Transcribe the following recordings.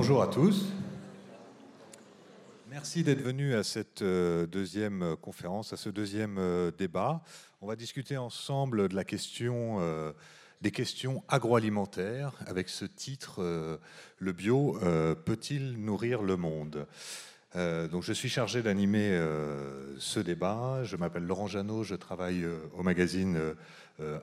Bonjour à tous. Merci d'être venus à cette euh, deuxième conférence, à ce deuxième euh, débat. On va discuter ensemble de la question, euh, des questions agroalimentaires avec ce titre Le bio peut-il nourrir le monde? Donc je suis chargé d'animer ce débat. Je m'appelle Laurent Janot, je travaille au magazine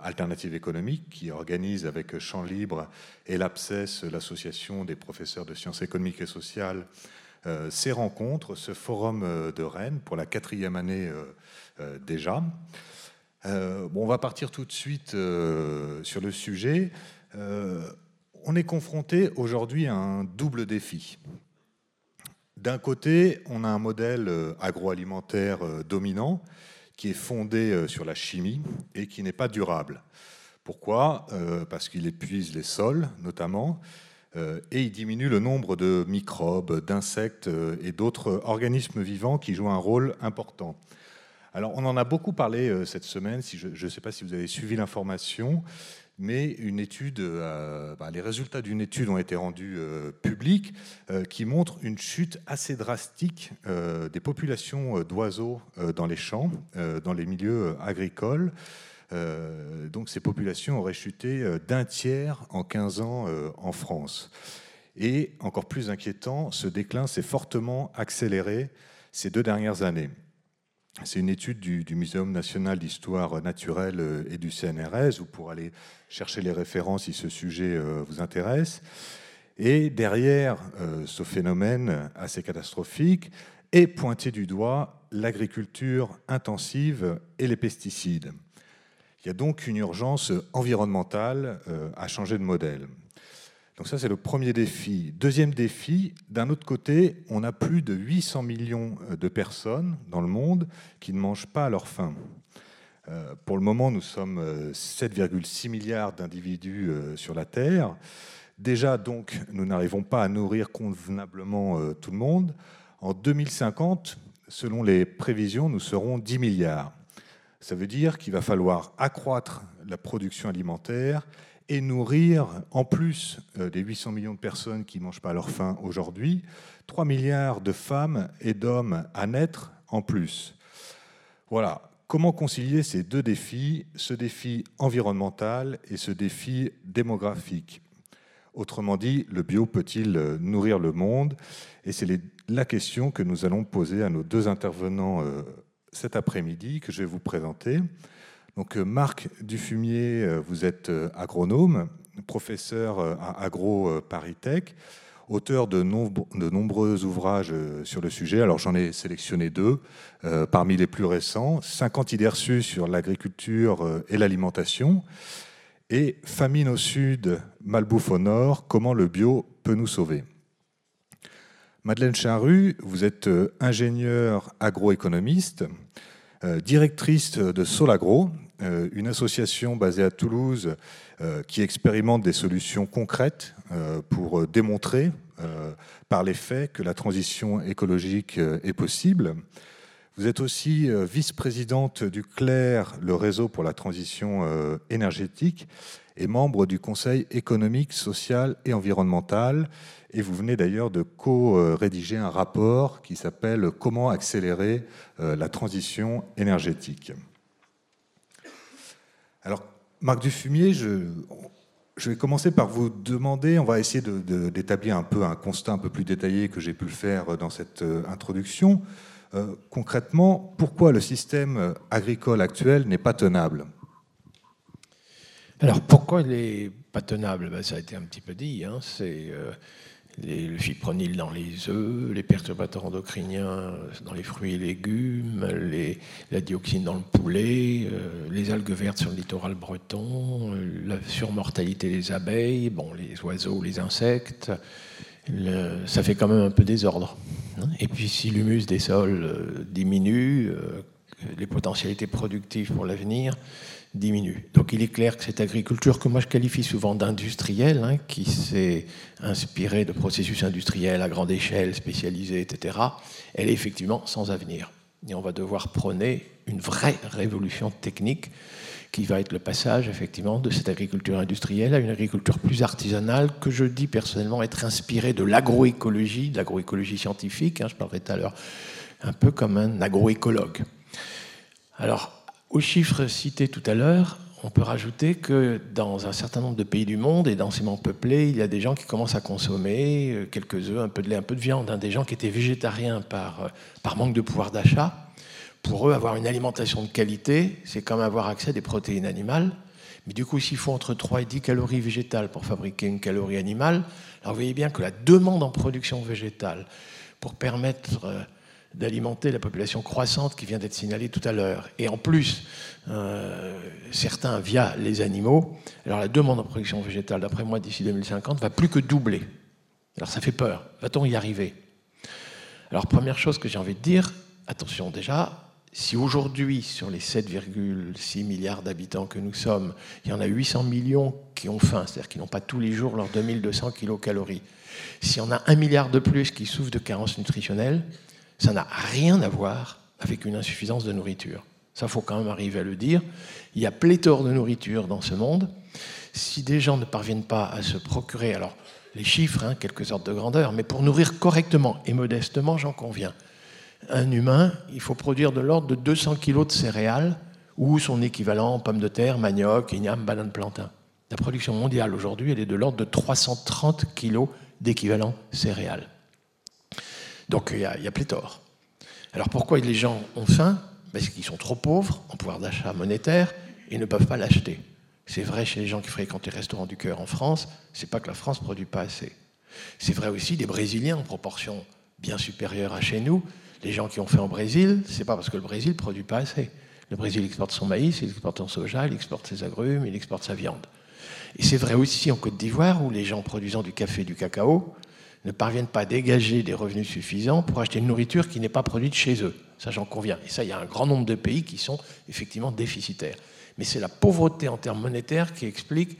Alternative économique qui organise avec Champ Libre et l'APSES, l'association des professeurs de sciences économiques et sociales, euh, ces rencontres, ce forum euh, de Rennes pour la quatrième année euh, déjà. On va partir tout de suite sur le sujet. on est confronté aujourd'hui à un double défi. D'un côté, on a un modèle agroalimentaire dominant qui est fondé sur la chimie et qui n'est pas durable. Pourquoi? Parce qu'il épuise les sols, notamment, euh, et il diminue le nombre de microbes, d'insectes euh, et d'autres organismes vivants qui jouent un rôle important. Alors, on en a beaucoup parlé euh, cette semaine, je ne sais pas si vous avez suivi l'information, mais étude, bah, les résultats d'une étude ont été rendus publics qui montrent une chute assez drastique des populations d'oiseaux dans les champs, dans les milieux agricoles. Euh, donc ces populations auraient chuté euh, d'un tiers en 15 ans euh, en France. Et encore plus inquiétant, ce déclin s'est fortement accéléré ces deux dernières années. C'est une étude du, Muséum national d'histoire naturelle et du CNRS. Vous pourrez aller chercher les références si ce sujet vous intéresse. Et derrière ce phénomène assez catastrophique est pointé du doigt l'agriculture intensive et les pesticides. Il y a donc une urgence environnementale euh, à changer de modèle. Donc ça, c'est le premier défi. Deuxième défi, d'un autre côté, on a plus de 800 millions euh, de personnes dans le monde qui ne mangent pas à leur faim. Euh, pour le moment, nous sommes 7,6 milliards d'individus sur la Terre. Déjà, donc, nous n'arrivons pas à nourrir convenablement tout le monde. En 2050, selon les prévisions, nous serons 10 milliards. Ça veut dire qu'il va falloir accroître la production alimentaire et nourrir, en plus euh, des 800 millions de personnes qui ne mangent pas leur faim aujourd'hui, 3 milliards de femmes et d'hommes à naître en plus. Voilà. Comment concilier ces deux défis, ce défi environnemental et ce défi démographique? Autrement dit, le bio peut-il euh, nourrir le monde? Et c'est la question que nous allons poser à nos deux intervenants euh, cet après-midi que je vais vous présenter. Donc, euh, Marc Dufumier, euh, vous êtes euh, agronome, professeur à Agro Paris Tech, auteur de, nombreux ouvrages sur le sujet. Alors j'en ai sélectionné deux parmi les plus récents. 50 idées reçues sur l'agriculture et l'alimentation. Et Famine au sud, malbouffe au nord, comment le bio peut nous sauver. Madeleine Charru, vous êtes ingénieure agroéconomiste, directrice de Solagro, une association basée à Toulouse qui expérimente des solutions concrètes pour démontrer par les faits que la transition écologique est possible. Vous êtes aussi vice-présidente du CLER, le réseau pour la transition énergétique, et membre du Conseil économique, social et environnemental. Et vous venez d'ailleurs de co-rédiger un rapport qui s'appelle Comment accélérer euh, la transition énergétique. Alors, Marc Dufumier, je, je vais commencer par vous demander, on va essayer d'établir un peu un constat un peu plus détaillé que j'ai pu le faire dans cette euh, introduction. Euh, concrètement, pourquoi le système agricole actuel n'est pas tenable? Alors pourquoi il n'est pas tenable? Ben, Ça a été un petit peu dit. Hein. C'est euh, le fipronil dans les œufs, les perturbateurs endocriniens dans les fruits et légumes, la dioxine dans le poulet, euh, les algues vertes sur le littoral breton, euh, la surmortalité des abeilles, bon, les oiseaux, les insectes. ça fait quand même un peu désordre. Hein. Et puis si l'humus des sols diminue, les potentialités productives pour l'avenir, diminue. Donc il est clair que cette agriculture que moi je qualifie souvent d'industrielle, hein, qui s'est inspirée de processus industriels à grande échelle, spécialisés, etc., elle est effectivement sans avenir. Et on va devoir prôner une vraie révolution technique qui va être le passage effectivement de cette agriculture industrielle à une agriculture plus artisanale que je dis personnellement être inspirée de l'agroécologie, de l'agroécologie scientifique. Hein, je parlerai tout à l'heure un peu comme un agroécologue. Alors, aux chiffres cités tout à l'heure, on peut rajouter que dans un certain nombre de pays du monde et densément peuplés, il y a des gens qui commencent à consommer euh, quelques œufs, un peu de lait, un peu de viande. Hein. des gens qui étaient végétariens par, euh, par manque de pouvoir d'achat pour eux, avoir une alimentation de qualité, c'est comme avoir accès à des protéines animales. Mais du coup, s'il faut entre 3 et 10 calories végétales pour fabriquer une calorie animale, alors vous voyez bien que la demande en production végétale pour permettre euh, d'alimenter la population croissante qui vient d'être signalée tout à l'heure, et en plus, euh, certains via les animaux, alors la demande en production végétale, d'après moi, d'ici 2050, va plus que doubler. Alors ça fait peur. Va-t-on y arriver? Alors première chose que j'ai envie de dire, attention déjà, si aujourd'hui, sur les 7,6 milliards d'habitants que nous sommes, il y en a 800 millions qui ont faim, c'est-à-dire qui n'ont pas tous les jours leurs 2200 kilocalories, si on a un milliard de plus qui souffrent de carences nutritionnelles, ça n'a rien à voir avec une insuffisance de nourriture. Ça, faut quand même arriver à le dire. Il y a pléthore de nourriture dans ce monde. Si des gens ne parviennent pas à se procurer, alors les chiffres, hein, quelques ordres de grandeur, mais pour nourrir correctement et modestement, j'en conviens, un humain, il faut produire de l'ordre de 200 kg de céréales ou son équivalent pommes de terre, manioc, igname, banane, plantain. La production mondiale aujourd'hui, elle est de l'ordre de 330 kg d'équivalent céréales. Donc il y, a, pléthore. Alors pourquoi les gens ont faim? Parce qu'ils sont trop pauvres en pouvoir d'achat monétaire et ne peuvent pas l'acheter. C'est vrai chez les gens qui fréquentent les restaurants du cœur en France, c'est pas que la France produit pas assez. C'est vrai aussi des Brésiliens en proportion bien supérieure à chez nous, les gens qui ont fait en Brésil, c'est pas parce que le Brésil produit pas assez. Le Brésil exporte son maïs, il exporte son soja, il exporte ses agrumes, il exporte sa viande. Et c'est vrai aussi en Côte d'Ivoire, où les gens produisant du café et du cacao ne parviennent pas à dégager des revenus suffisants pour acheter une nourriture qui n'est pas produite chez eux. Ça, j'en conviens. Et ça, il y a un grand nombre de pays qui sont effectivement déficitaires. Mais c'est la pauvreté en termes monétaires qui explique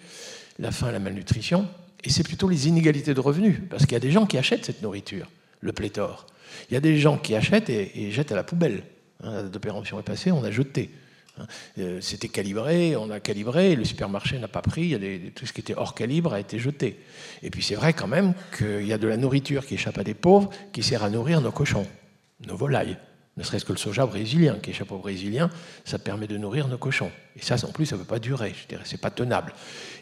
la faim la malnutrition. Et c'est plutôt les inégalités de revenus. Parce qu'il y a des gens qui achètent cette nourriture, le pléthore. Il y a des gens qui achètent et, jettent à la poubelle. Hein, la est passée, on a jeté. Euh, c'était calibré, on a calibré, le supermarché n'a pas pris, tout ce qui était hors calibre a été jeté. Et puis c'est vrai quand même qu'il y a de la nourriture qui échappe à des pauvres qui sert à nourrir nos cochons, nos volailles ne serait-ce que le soja brésilien, qui échappe aux Brésiliens, ça permet de nourrir nos cochons. Et ça, en plus, ça ne peut pas durer, je dirais, c'est pas tenable.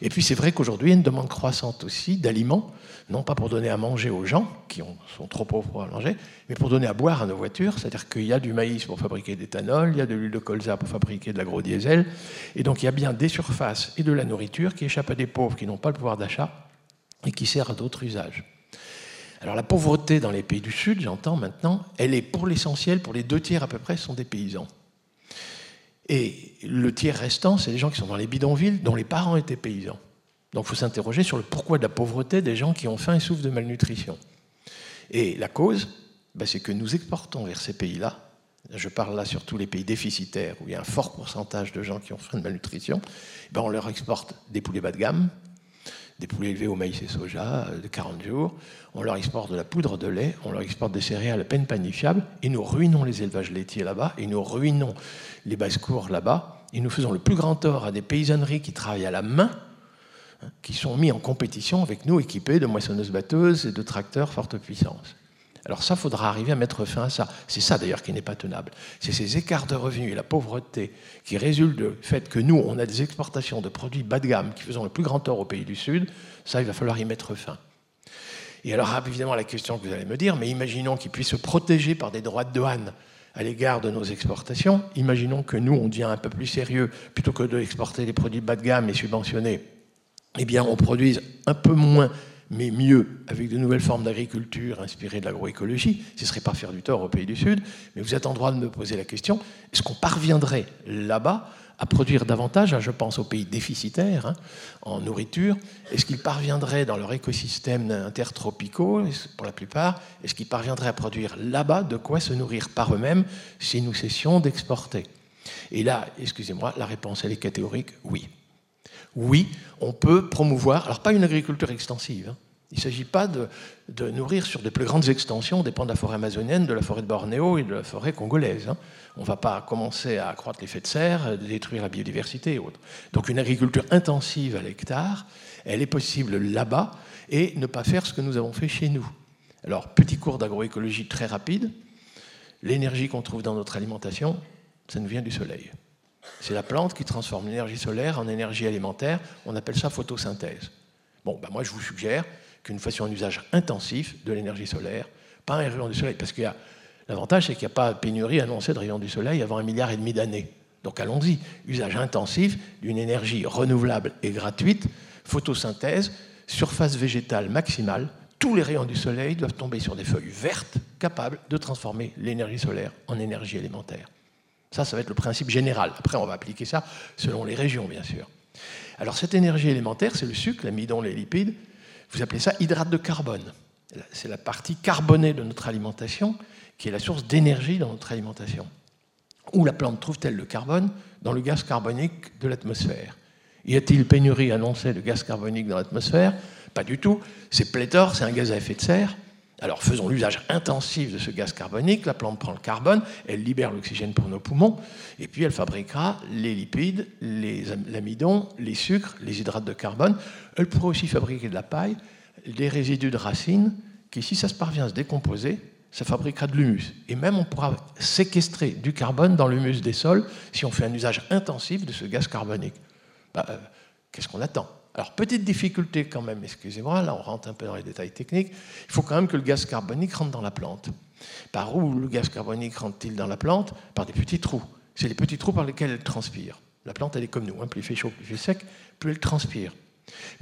Et puis c'est vrai qu'aujourd'hui, il y a une demande croissante aussi d'aliments, non pas pour donner à manger aux gens, qui sont trop pauvres pour manger, mais pour donner à boire à nos voitures, c'est-à-dire qu'il y a du maïs pour fabriquer d'éthanol, il y a de l'huile de colza pour fabriquer de l'agro-diesel, et donc il y a bien des surfaces et de la nourriture qui échappent à des pauvres qui n'ont pas le pouvoir d'achat et qui servent à d'autres usages. Alors la pauvreté dans les pays du Sud, j'entends maintenant, elle est pour l'essentiel, pour les deux tiers à peu près, sont des paysans. Et le tiers restant, c'est des gens qui sont dans les bidonvilles, dont les parents étaient paysans. Donc il faut s'interroger sur le pourquoi de la pauvreté des gens qui ont faim et souffrent de malnutrition. Et la cause, ben, c'est que nous exportons vers ces pays-là, je parle là surtout les pays déficitaires, où il y a un fort pourcentage de gens qui ont faim de malnutrition, ben, on leur exporte des poulets bas de gamme, des poulets élevés au maïs et soja euh, de 40 jours, on leur exporte de la poudre de lait, on leur exporte des céréales à peine panifiables, et nous ruinons les élevages laitiers là-bas, et nous ruinons les basses-cours là-bas, et nous faisons le plus grand tort à des paysanneries qui travaillent à la main, hein, qui sont mis en compétition avec nous, équipés de moissonneuses-batteuses et de tracteurs forte puissance. Alors ça, faudra arriver à mettre fin à ça. C'est ça d'ailleurs qui n'est pas tenable. C'est ces écarts de revenus et la pauvreté qui résultent du fait que nous, on a des exportations de produits bas de gamme qui faisons le plus grand tort aux pays du Sud. Ça, il va falloir y mettre fin. Et alors, évidemment, la question que vous allez me dire, mais imaginons qu'ils puissent se protéger par des droits de douane à l'égard de nos exportations. Imaginons que nous, on devient un peu plus sérieux, plutôt que d'exporter des produits bas de gamme et subventionnés, eh bien, on produise un peu moins mais mieux avec de nouvelles formes d'agriculture inspirées de l'agroécologie, ce ne serait pas faire du tort aux pays du Sud, mais vous êtes en droit de me poser la question, est-ce qu'on parviendrait là-bas à produire davantage, je pense aux pays déficitaires hein, en nourriture, est-ce qu'ils parviendraient dans leur écosystème intertropicaux, pour la plupart, est-ce qu'ils parviendraient à produire là-bas de quoi se nourrir par eux-mêmes si nous cessions d'exporter? Et là, excusez-moi, la réponse est catégorique, oui oui, on peut promouvoir, alors pas une agriculture extensive, hein. Il ne s'agit pas de, nourrir sur de plus grandes extensions, dépend de la forêt amazonienne, de la forêt de Bornéo et de la forêt congolaise. Hein. On ne va pas commencer à accroître l'effet de serre, détruire la biodiversité et autres. Donc une agriculture intensive à l'hectare, elle est possible là-bas et ne pas faire ce que nous avons fait chez nous. Alors, petit cours d'agroécologie très rapide. L'énergie qu'on trouve dans notre alimentation, ça nous vient du soleil. C'est la plante qui transforme l'énergie solaire en énergie alimentaire. On appelle ça photosynthèse. Bon, ben moi je vous suggère qu'une façon un usage intensif de l'énergie solaire, pas un rayon du soleil, parce qu'il y a l'avantage, c'est qu'il n'y a pas de pénurie annoncée de rayons du soleil avant un milliard et demi d'années. Donc allons-y, usage intensif d'une énergie renouvelable et gratuite, photosynthèse, surface végétale maximale, tous les rayons du soleil doivent tomber sur des feuilles vertes capables de transformer l'énergie solaire en énergie élémentaire. Ça, ça va être le principe général. Après, on va appliquer ça selon les régions, bien sûr. Alors, cette énergie élémentaire, c'est le sucre, l'amidon, les lipides. Vous appelez ça hydrate de carbone. C'est la partie carbonée de notre alimentation qui est la source d'énergie dans notre alimentation. Où la plante trouve-t-elle le carbone Dans le gaz carbonique de l'atmosphère. Y a-t-il pénurie annoncée de gaz carbonique dans l'atmosphère Pas du tout. C'est pléthore, c'est un gaz à effet de serre. Alors faisons l'usage intensif de ce gaz carbonique, la plante prend le carbone, elle libère l'oxygène pour nos poumons, et puis elle fabriquera les lipides, l'amidon, les sucres, les hydrates de carbone. Elle pourra aussi fabriquer de la paille, des résidus de racines, qui si ça se parvient à se décomposer, ça fabriquera de l'humus. Et même on pourra séquestrer du carbone dans l'humus des sols si on fait un usage intensif de ce gaz carbonique. Bah, euh, qu'est-ce qu'on attend? Alors, petite difficulté quand même, excusez-moi, là on rentre un peu dans les détails techniques, il faut quand même que le gaz carbonique rentre dans la plante. Par où le gaz carbonique rentre-t-il dans la plante? Par des petits trous. C'est les petits trous par lesquels elle transpire. La plante, elle est comme nous, hein. plus il fait chaud, plus il fait sec, plus elle transpire.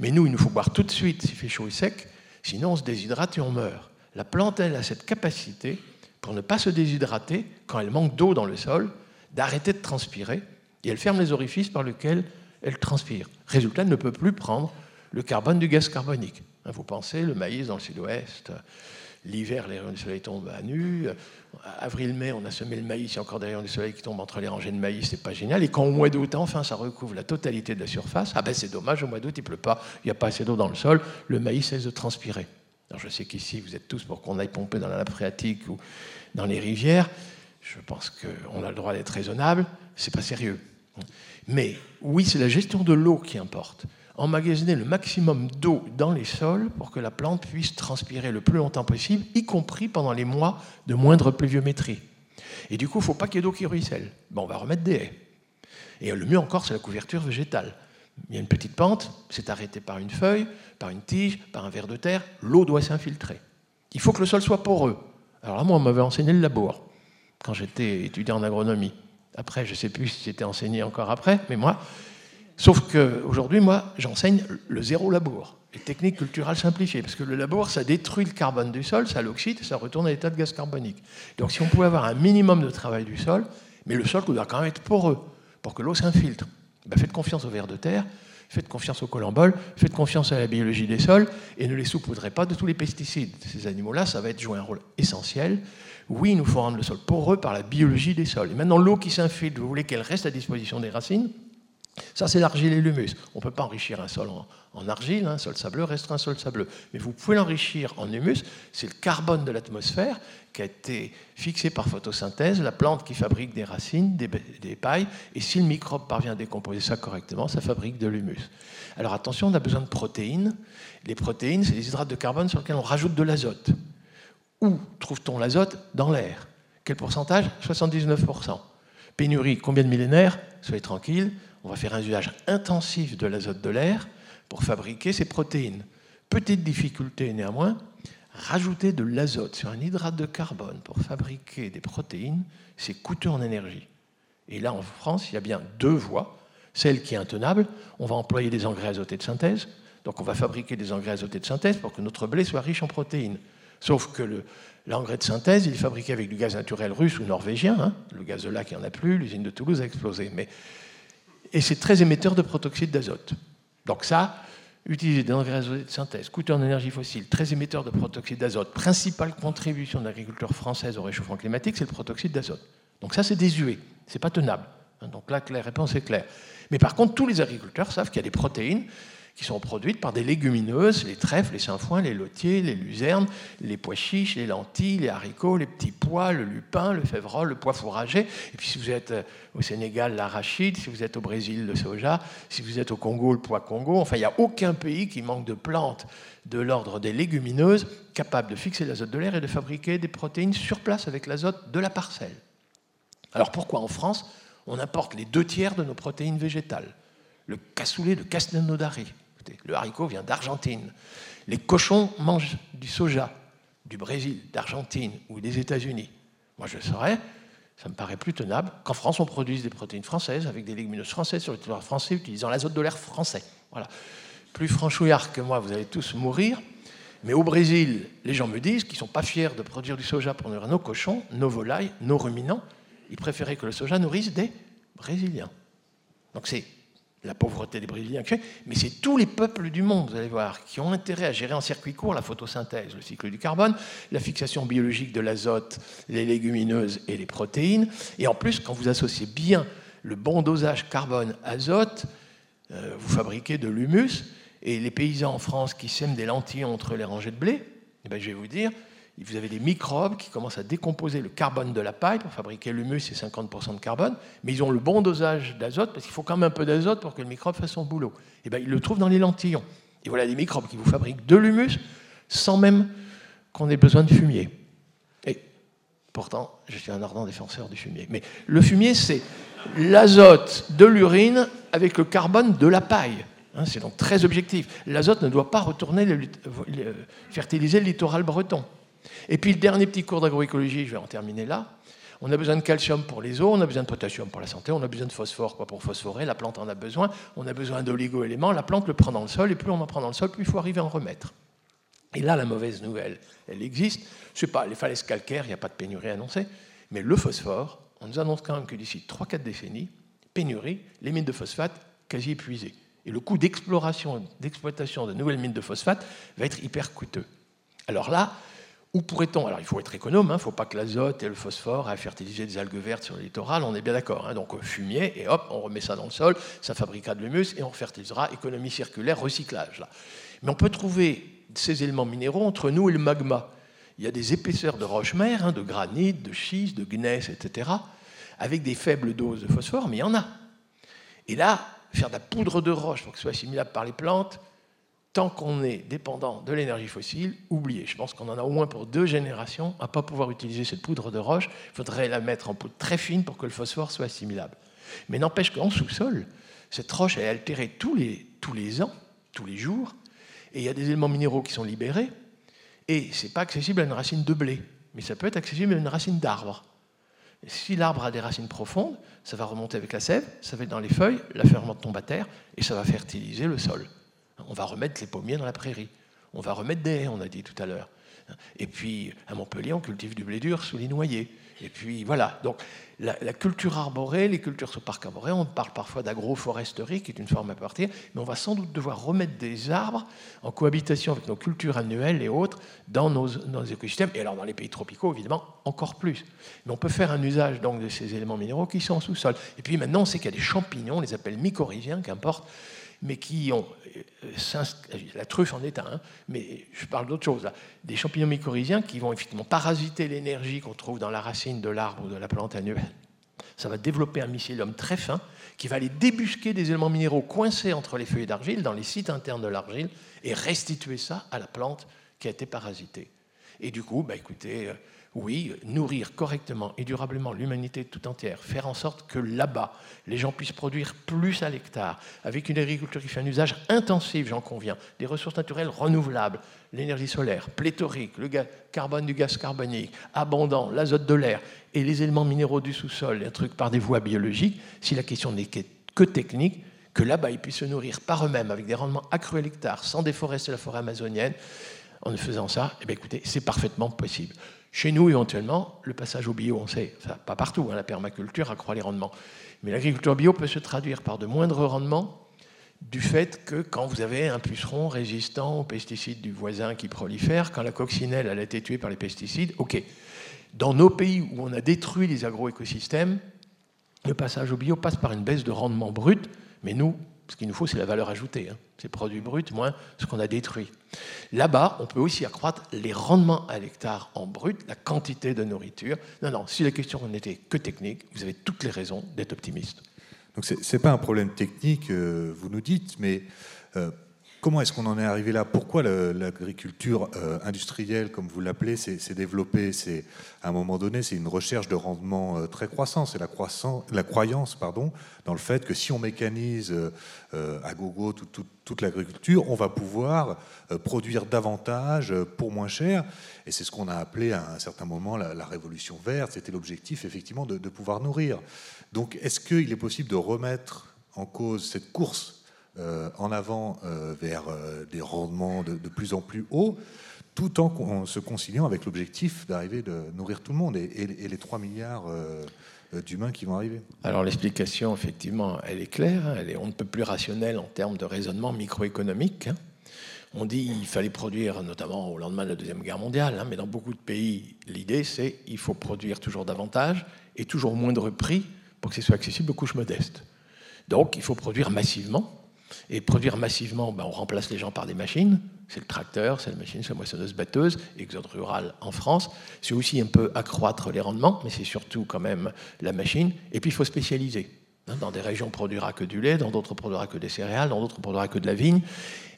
Mais nous, il nous faut boire tout de suite s'il fait chaud et sec, sinon on se déshydrate et on meurt. La plante, elle, a cette capacité, pour ne pas se déshydrater, quand elle manque d'eau dans le sol, d'arrêter de transpirer, et elle ferme les orifices par lesquels elle transpire. Résultat, elle ne peut plus prendre le carbone du gaz carbonique. Hein, vous pensez, le maïs dans le sud-ouest, l'hiver, les rayons du soleil tombent à nu. Avril-mai, on a semé le maïs, il y a encore des rayons du soleil qui tombent entre les rangées de maïs, c'est pas génial. Et quand au mois d'août, enfin, ça recouvre la totalité de la surface, ah ben c'est dommage, au mois d'août, il pleut pas, il n'y a pas assez d'eau dans le sol, le maïs cesse de transpirer. Alors je sais qu'ici, vous êtes tous pour qu'on aille pomper dans la nappe phréatique ou dans les rivières. Je pense qu'on a le droit d'être raisonnable, c'est pas sérieux. Mais oui, c'est la gestion de l'eau qui importe. Emmagasiner le maximum d'eau dans les sols pour que la plante puisse transpirer le plus longtemps possible, y compris pendant les mois de moindre pluviométrie. Et du coup, il ne faut pas qu'il y ait d'eau qui ruisselle. on va remettre des haies. Et le mieux encore, c'est la couverture végétale. Il y a une petite pente, c'est arrêté par une feuille, par une tige, par un verre de terre, l'eau doit s'infiltrer. Il faut que le sol soit poreux. Alors moi, on m'avait enseigné le labour quand j'étais étudiant en agronomie. Après, je ne sais plus si c'était enseigné encore après, mais moi, sauf qu'aujourd'hui, moi, j'enseigne le zéro labour, les techniques culturelles simplifiées, parce que le labour, ça détruit le carbone du sol, ça l'oxyde, ça retourne à l'état de gaz carbonique. Donc si on pouvait avoir un minimum de travail du sol, mais le sol doit quand même être poreux, pour que l'eau s'infiltre, ben, faites confiance au vers de terre, faites confiance au colambol, faites confiance à la biologie des sols, et ne les saupoudrez pas de tous les pesticides. Ces animaux-là, ça va être jouer un rôle essentiel oui, il nous faut rendre le sol poreux par la biologie des sols. Et maintenant, l'eau qui s'infiltre, vous voulez qu'elle reste à disposition des racines ça, c'est l'argile et l'humus. On ne peut pas enrichir un sol en, argile, un sol sableux restera un sol sableux. Mais vous pouvez l'enrichir en humus. C'est le carbone de l'atmosphère qui a été fixé par photosynthèse, la plante qui fabrique des racines, des, des, pailles. Et si le microbe parvient à décomposer ça correctement, ça fabrique de l'humus. Alors attention, on a besoin de protéines. Les protéines, c'est les hydrates de carbone sur lesquels on rajoute de l'azote. Où trouve-t-on l'azote Dans l'air? Quel pourcentage? 79%. Pénurie, combien de millénaires? Soyez tranquille, on va faire un usage intensif de l'azote de l'air pour fabriquer ces protéines. Petite difficulté néanmoins, rajouter de l'azote sur un hydrate de carbone pour fabriquer des protéines, c'est coûteux en énergie. Et là, en France, il y a bien deux voies. Celle qui est intenable, on va employer des engrais azotés de synthèse. Donc on va fabriquer des engrais azotés de synthèse pour que notre blé soit riche en protéines. Sauf que l'engrais de synthèse, il est fabriqué avec du gaz naturel russe ou norvégien. Hein. Le gaz de lac, il n'y en a plus. L'usine de Toulouse a explosé. Mais... Et c'est très émetteur de protoxyde d'azote. Donc ça, utiliser des engrais de synthèse, coûteux en énergie fossile, très émetteur de protoxyde d'azote, principale contribution de l'agriculture française au réchauffement climatique, c'est le protoxyde d'azote. Donc ça, c'est désuet, c'est pas tenable. Hein. Donc là, la réponse est claire. Mais par contre, tous les agriculteurs savent qu'il y a des protéines qui sont produites par des légumineuses, les trèfles, les sainfoins, les lotiers, les luzernes, les pois chiches, les lentilles, les haricots, les petits pois, le lupin, le févrole, le pois fourragé. Et puis si vous êtes euh, au Sénégal, l'arachide, si vous êtes au Brésil, le soja, si vous êtes au Congo, le pois Congo. Enfin, il n'y a aucun pays qui manque de plantes de l'ordre des légumineuses capables de fixer l'azote de l'air et de fabriquer des protéines sur place avec l'azote de la parcelle. Alors pourquoi en France on importe les deux tiers de nos protéines végétales? Le cassoulet de Castelnaudary, le haricot vient d'Argentine. Les cochons mangent du soja du Brésil, d'Argentine ou des États-Unis. Moi, je saurais, ça me paraît plus tenable qu'en France, on produise des protéines françaises avec des légumineuses françaises sur le territoire français utilisant l'azote de l'air français. Voilà. Plus franchouillard que moi, vous allez tous mourir. Mais au Brésil, les gens me disent qu'ils ne sont pas fiers de produire du soja pour nourrir nos cochons, nos volailles, nos ruminants. Ils préféraient que le soja nourrisse des Brésiliens. Donc c'est la pauvreté des Brésiliens, mais c'est tous les peuples du monde, vous allez voir, qui ont intérêt à gérer en circuit court la photosynthèse, le cycle du carbone, la fixation biologique de l'azote, les légumineuses et les protéines. Et en plus, quand vous associez bien le bon dosage carbone-azote, euh, vous fabriquez de l'humus. Et les paysans en France qui sèment des lentilles entre les rangées de blé, eh ben, je vais vous dire, vous avez des microbes qui commencent à décomposer le carbone de la paille pour fabriquer l'humus et 50% de carbone, mais ils ont le bon dosage d'azote, parce qu'il faut quand même un peu d'azote pour que le microbe fasse son boulot. Et eh bien, ils le trouvent dans les lentillons. Et voilà des microbes qui vous fabriquent de l'humus sans même qu'on ait besoin de fumier. Et pourtant, je suis un ardent défenseur du fumier. Mais le fumier, c'est l'azote de l'urine avec le carbone de la paille. Hein, c'est donc très objectif. L'azote ne doit pas retourner fertiliser le littoral breton. Et puis le dernier petit cours d'agroécologie, je vais en terminer là. On a besoin de calcium pour les eaux, on a besoin de potassium pour la santé, on a besoin de phosphore quoi, pour phosphorer, la plante en a besoin, on a besoin d'oligo-éléments, la plante le prend dans le sol, et plus on en prend dans le sol, plus il faut arriver à en remettre. Et là, la mauvaise nouvelle, elle existe. Je sais pas, les falaises calcaires, il n'y a pas de pénurie annoncée, mais le phosphore, on nous annonce quand même que d'ici 3-4 décennies, pénurie, les mines de phosphate quasi épuisées. Et le coût d'exploration, d'exploitation de nouvelles mines de phosphate va être hyper coûteux. Alors là, où pourrait-on Alors il faut être économe, il hein, ne faut pas que l'azote et le phosphore aient fertiliser des algues vertes sur le littoral, on est bien d'accord. Hein. donc fumier, et hop, on remet ça dans le sol, ça fabriquera de l'humus et on fertilisera, économie circulaire, recyclage. Mais on peut trouver ces éléments minéraux entre nous et le magma. Il y a des épaisseurs de roche-mère, hein, de granit, de schiste, de gneiss, etc., avec des faibles doses de phosphore, mais il y en a. Et là, faire de la poudre de roche pour que ce soit assimilable par les plantes, tant qu'on est dépendant de l'énergie fossile, oubliez. Je pense qu'on en a au moins pour deux générations à ne pas pouvoir utiliser cette poudre de roche. Il faudrait la mettre en poudre très fine pour que le phosphore soit assimilable. Mais n'empêche qu'en sous-sol, cette roche est altérée tous les, tous les ans, tous les jours, et il y a des éléments minéraux qui sont libérés, et ce n'est pas accessible à une racine de blé, mais ça peut être accessible à une racine d'arbre. Si l'arbre a des racines profondes, ça va remonter avec la sève, ça va être dans les feuilles, la fermente tombe à terre, et ça va fertiliser le sol. On va remettre les pommiers dans la prairie. On va remettre des haies, on a dit tout à l'heure. Et puis, à Montpellier, on cultive du blé dur sous les noyers. Et puis, voilà. Donc, la, culture arborée, les cultures sous parc arboré, on parle parfois d'agroforesterie, qui est une forme à partir, mais on va sans doute devoir remettre des arbres en cohabitation avec nos cultures annuelles et autres dans nos, nos écosystèmes. Et alors, dans les pays tropicaux, évidemment, encore plus. Mais on peut faire un usage donc de ces éléments minéraux qui sont en sous-sol. Et puis, maintenant, on sait qu'il y a des champignons, on les appelle mycorhiziens, qu'importe, mais qui ont. Euh, la truffe en est un, hein, mais je parle d'autre chose. Des champignons mycorhiziens qui vont effectivement parasiter l'énergie qu'on trouve dans la racine de l'arbre ou de la plante annuelle. Ça va développer un mycélium très fin qui va aller débusquer des éléments minéraux coincés entre les feuilles d'argile, dans les sites internes de l'argile, et restituer ça à la plante qui a été parasitée. Et du coup, bah, écoutez, euh, oui, nourrir correctement et durablement l'humanité tout entière, faire en sorte que là-bas, les gens puissent produire plus à l'hectare, avec une agriculture qui fait un usage intensif, j'en conviens, des ressources naturelles renouvelables, l'énergie solaire, pléthorique, le carbone du gaz carbonique, abondant, l'azote de l'air et les éléments minéraux du sous-sol, un truc par des voies biologiques, si la question n'est que technique, que là-bas ils puissent se nourrir par eux-mêmes avec des rendements accrus à l'hectare, sans déforester la forêt amazonienne, en faisant ça, eh bien, c'est parfaitement possible. Chez nous, éventuellement, le passage au bio, on sait, pas partout, hein, la permaculture accroît les rendements. Mais l'agriculture bio peut se traduire par de moindres rendements du fait que quand vous avez un puceron résistant aux pesticides du voisin qui prolifère, quand la coccinelle a été tuée par les pesticides, ok. Dans nos pays où on a détruit les agroécosystèmes, le passage au bio passe par une baisse de rendement brut, mais nous, Ce qu'il nous faut, c'est la valeur ajoutée. Hein. C'est produit brut moins ce qu'on a détruit. Là-bas, on peut aussi accroître les rendements à l'hectare en brut, la quantité de nourriture. Non, non, si la question n'était que technique, vous avez toutes les raisons d'être optimiste. Donc ce n'est pas un problème technique, euh, vous nous dites, mais euh, Comment est-ce qu'on en est arrivé là? Pourquoi l'agriculture euh, industrielle, comme vous l'appelez, s'est développée? C'est à un moment donné, c'est une recherche de rendement euh, très croissant. C'est la, la, croyance, pardon, dans le fait que si on mécanise euh, à gogo toute l'agriculture, on va pouvoir produire davantage pour moins cher. Et c'est ce qu'on a appelé à un certain moment la, révolution verte. C'était l'objectif, effectivement, de, pouvoir nourrir. Donc, est-ce qu'il est possible de remettre en cause cette course en avant euh, vers euh, des rendements de, plus en plus hauts, tout en, se conciliant avec l'objectif d'arriver de nourrir tout le monde et, les 3 milliards d'humains qui vont arriver. Alors l'explication, effectivement, elle est claire, hein, on ne peut plus rationnelle en termes de raisonnement microéconomique. Hein. On dit qu'il fallait produire, notamment au lendemain de la Deuxième Guerre mondiale, hein, mais dans beaucoup de pays, l'idée c'est qu'il faut produire toujours davantage et toujours au moindre prix pour que ce soit accessible aux couches modestes. Donc il faut produire massivement et produire massivement, ben, on remplace les gens par des machines. C'est le tracteur, c'est la machine, c'est la moissonneuse-batteuse, exode rural en France. C'est aussi un peu accroître les rendements, mais c'est surtout quand même la machine. Et puis il faut spécialiser. Hein, dans des régions, on produira que du lait, dans d'autres, on produira que des céréales, dans d'autres, on produira que de la vigne.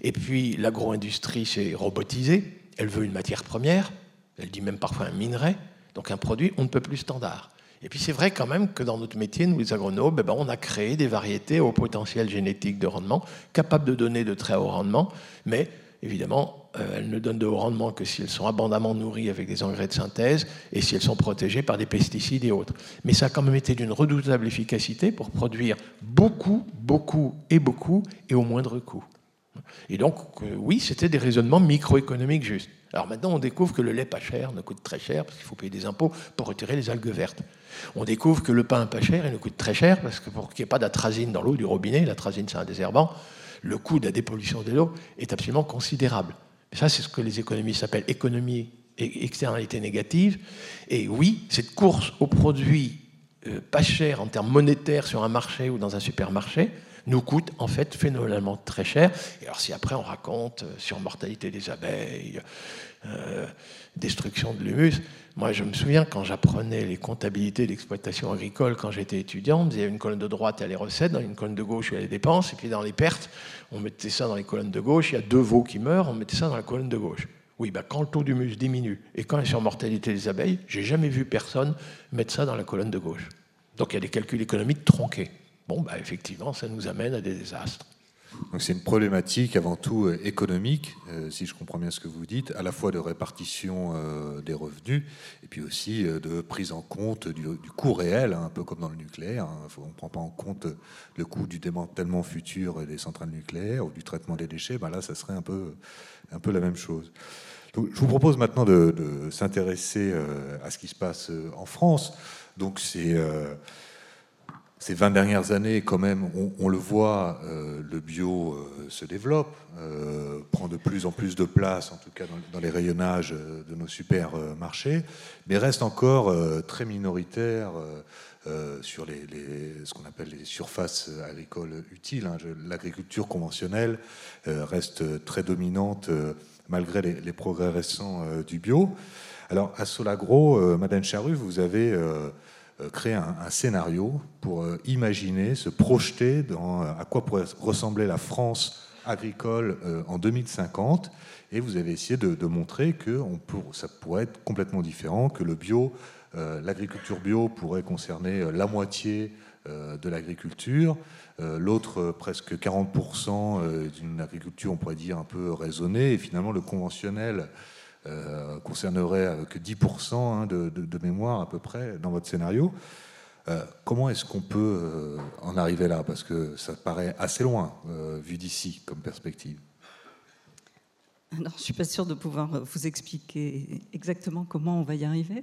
Et puis l'agro-industrie s'est robotisée. Elle veut une matière première, elle dit même parfois un minerai, donc un produit on ne peut plus standard. Et puis c'est vrai quand même que dans notre métier, nous les agronomes, eh ben, on a créé des variétés au potentiel génétique de rendement, capables de donner de très hauts rendements, mais évidemment, euh, elles ne donnent de haut rendement que si elles sont abondamment nourries avec des engrais de synthèse et si elles sont protégées par des pesticides et autres. Mais ça a quand même été d'une redoutable efficacité pour produire beaucoup, beaucoup et beaucoup et au moindre coût. Et donc, euh, oui, c'était des raisonnements microéconomiques justes. Alors maintenant, on découvre que le lait pas cher ne coûte très cher parce qu'il faut payer des impôts pour retirer les algues vertes. On découvre que le pain pas cher, il nous coûte très cher parce que pour qu'il n'y ait pas d'atrazine dans l'eau du robinet, l'atrazine c'est un désherbant, le coût de la dépollution de l'eau est absolument considérable. ça, c'est ce que les économistes appellent économie et externalité négative. Et oui, cette course aux produits euh, pas chers en termes monétaires sur un marché ou dans un supermarché, nous coûte en fait phénoménalement très cher. Et alors si après on raconte euh, sur mortalité des abeilles, euh, destruction de l'humus, moi je me souviens quand j'apprenais les comptabilités d'exploitation agricole quand j'étais étudiant, il y avait une colonne de droite, a les recettes, dans une colonne de gauche, il y a les dépenses, et puis dans les pertes, on mettait ça dans les colonnes de gauche, il y a deux veaux qui meurent, on mettait ça dans la colonne de gauche. Oui, bah quand le taux d'humus diminue et quand il y a sur mortalité des abeilles, j'ai jamais vu personne mettre ça dans la colonne de gauche. Donc il y a des calculs économiques tronqués bon, bah, effectivement, ça nous amène à des désastres. Donc c'est une problématique avant tout euh, économique, euh, si je comprends bien ce que vous dites, à la fois de répartition euh, des revenus et puis aussi de prise en compte du, coût réel, hein, un peu comme dans le nucléaire. Hein. on ne prend pas en compte le coût du démantèlement futur des centrales nucléaires ou du traitement des déchets. Ben là, ça serait un peu, un peu la même chose. Je vous propose maintenant de, de s'intéresser à ce qui se passe en France. Donc c'est ces 20 dernières années, quand même, on, le voit, euh, le bio euh, se développe, euh, prend de plus en plus de place, en tout cas dans, les rayonnages de nos supermarchés, mais reste encore très minoritaire sur les, ce qu'on appelle les surfaces agricoles utiles. Hein. L'agriculture conventionnelle reste très dominante malgré les, les, progrès récents du bio. Alors, à Solagro, Madame Charru, vous avez créer un, scénario pour euh, imaginer, se projeter dans euh, à quoi pourrait ressembler la France agricole en 2050. Et vous avez essayé de, montrer que ça pourrait être complètement différent, que le bio, l'agriculture bio pourrait concerner la moitié de l'agriculture, l'autre presque 40% d'une agriculture, on pourrait dire, un peu raisonnée, et finalement le conventionnel euh, concernerait que 10% hein, de, mémoire à peu près dans votre scénario. Euh, comment est-ce qu'on peut euh, en arriver là? Parce que ça paraît assez loin, vu d'ici, comme perspective. Alors, je ne suis pas sûre de pouvoir vous expliquer exactement comment on va y arriver,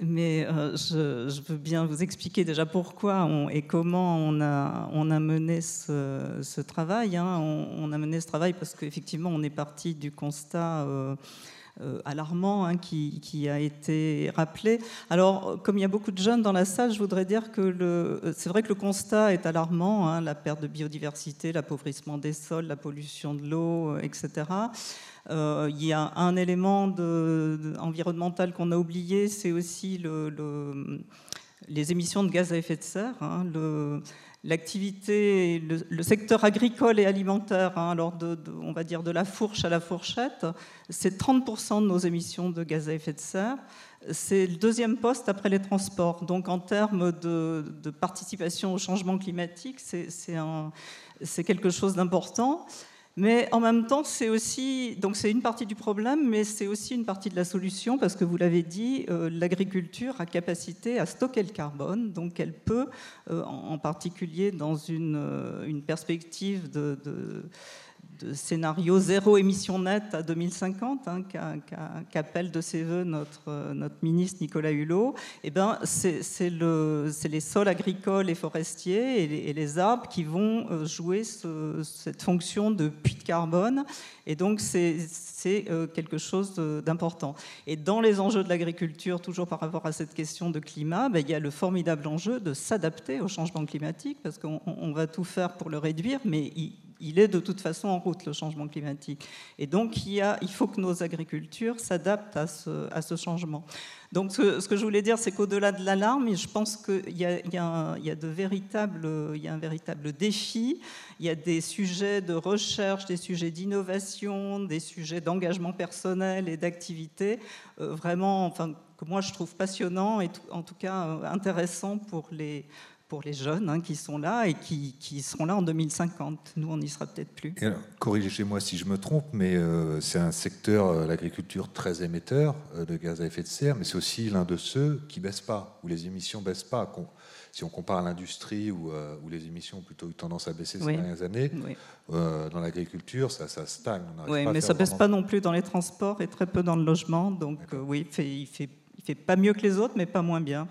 mais je, veux bien vous expliquer déjà pourquoi et comment on a, on a mené ce, travail. Hein. On, a mené ce travail parce qu'effectivement, on est parti du constat alarmant hein, qui, a été rappelé. Alors, comme il y a beaucoup de jeunes dans la salle, je voudrais dire que c'est vrai que le constat est alarmant, hein, la perte de biodiversité, l'appauvrissement des sols, la pollution de l'eau, etc. Euh, il y a un élément environnemental qu'on a oublié, c'est aussi les émissions de gaz à effet de serre. Hein, l'activité, le, secteur agricole et alimentaire, hein, alors on va dire de la fourche à la fourchette, c'est 30% de nos émissions de gaz à effet de serre. C'est le deuxième poste après les transports. Donc en termes de, de participation au changement climatique, c'est quelque chose d'important. Mais en même temps, c'est aussi, donc c'est une partie du problème, mais c'est aussi une partie de la solution, parce que vous l'avez dit, euh, l'agriculture a capacité à stocker le carbone, donc elle peut, euh, en particulier dans une, euh, perspective de scénario zéro émission nette à 2050, hein, qu'appelle de ses voeux notre, ministre Nicolas Hulot, eh ben, c'est le, les sols agricoles et forestiers et les, arbres qui vont euh, jouer cette fonction de puits de carbone. Et donc, c'est euh, quelque chose d'important. Et dans les enjeux de l'agriculture, toujours par rapport à cette question de climat, ben, il y a le formidable enjeu de s'adapter au changement climatique, parce qu'on va tout faire pour le réduire, mais il, il est de toute façon en route, le changement climatique. Et donc, il, faut que nos agricultures s'adaptent à ce, changement. Donc, ce, que je voulais dire, c'est qu'au-delà de l'alarme, je pense qu'il y, a, de véritables, il y a un véritable défi. Il y a des sujets de recherche, des sujets d'innovation, des sujets d'engagement personnel et d'activité, euh, vraiment, enfin, que moi je trouve passionnants et en tout cas euh, intéressants pour les, pour les jeunes hein, qui sont là et qui, seront là en 2050. Nous, on n'y sera peut-être plus. Corrigez-moi si je me trompe, mais euh, c'est un secteur, euh, l'agriculture, très émetteur euh, de gaz à effet de serre, mais c'est aussi l'un de ceux qui ne baissent pas, où les émissions ne baissent pas. Si on compare à l'industrie, où, où, les émissions ont plutôt eu tendance à baisser ces dernières années, dans l'agriculture, ça, ça, stagne. oui, mais ça ne baisse pas non plus dans les transports et très peu dans le logement. Donc oui, il fait, il fait, il fait pas mieux que les autres, mais pas moins bien.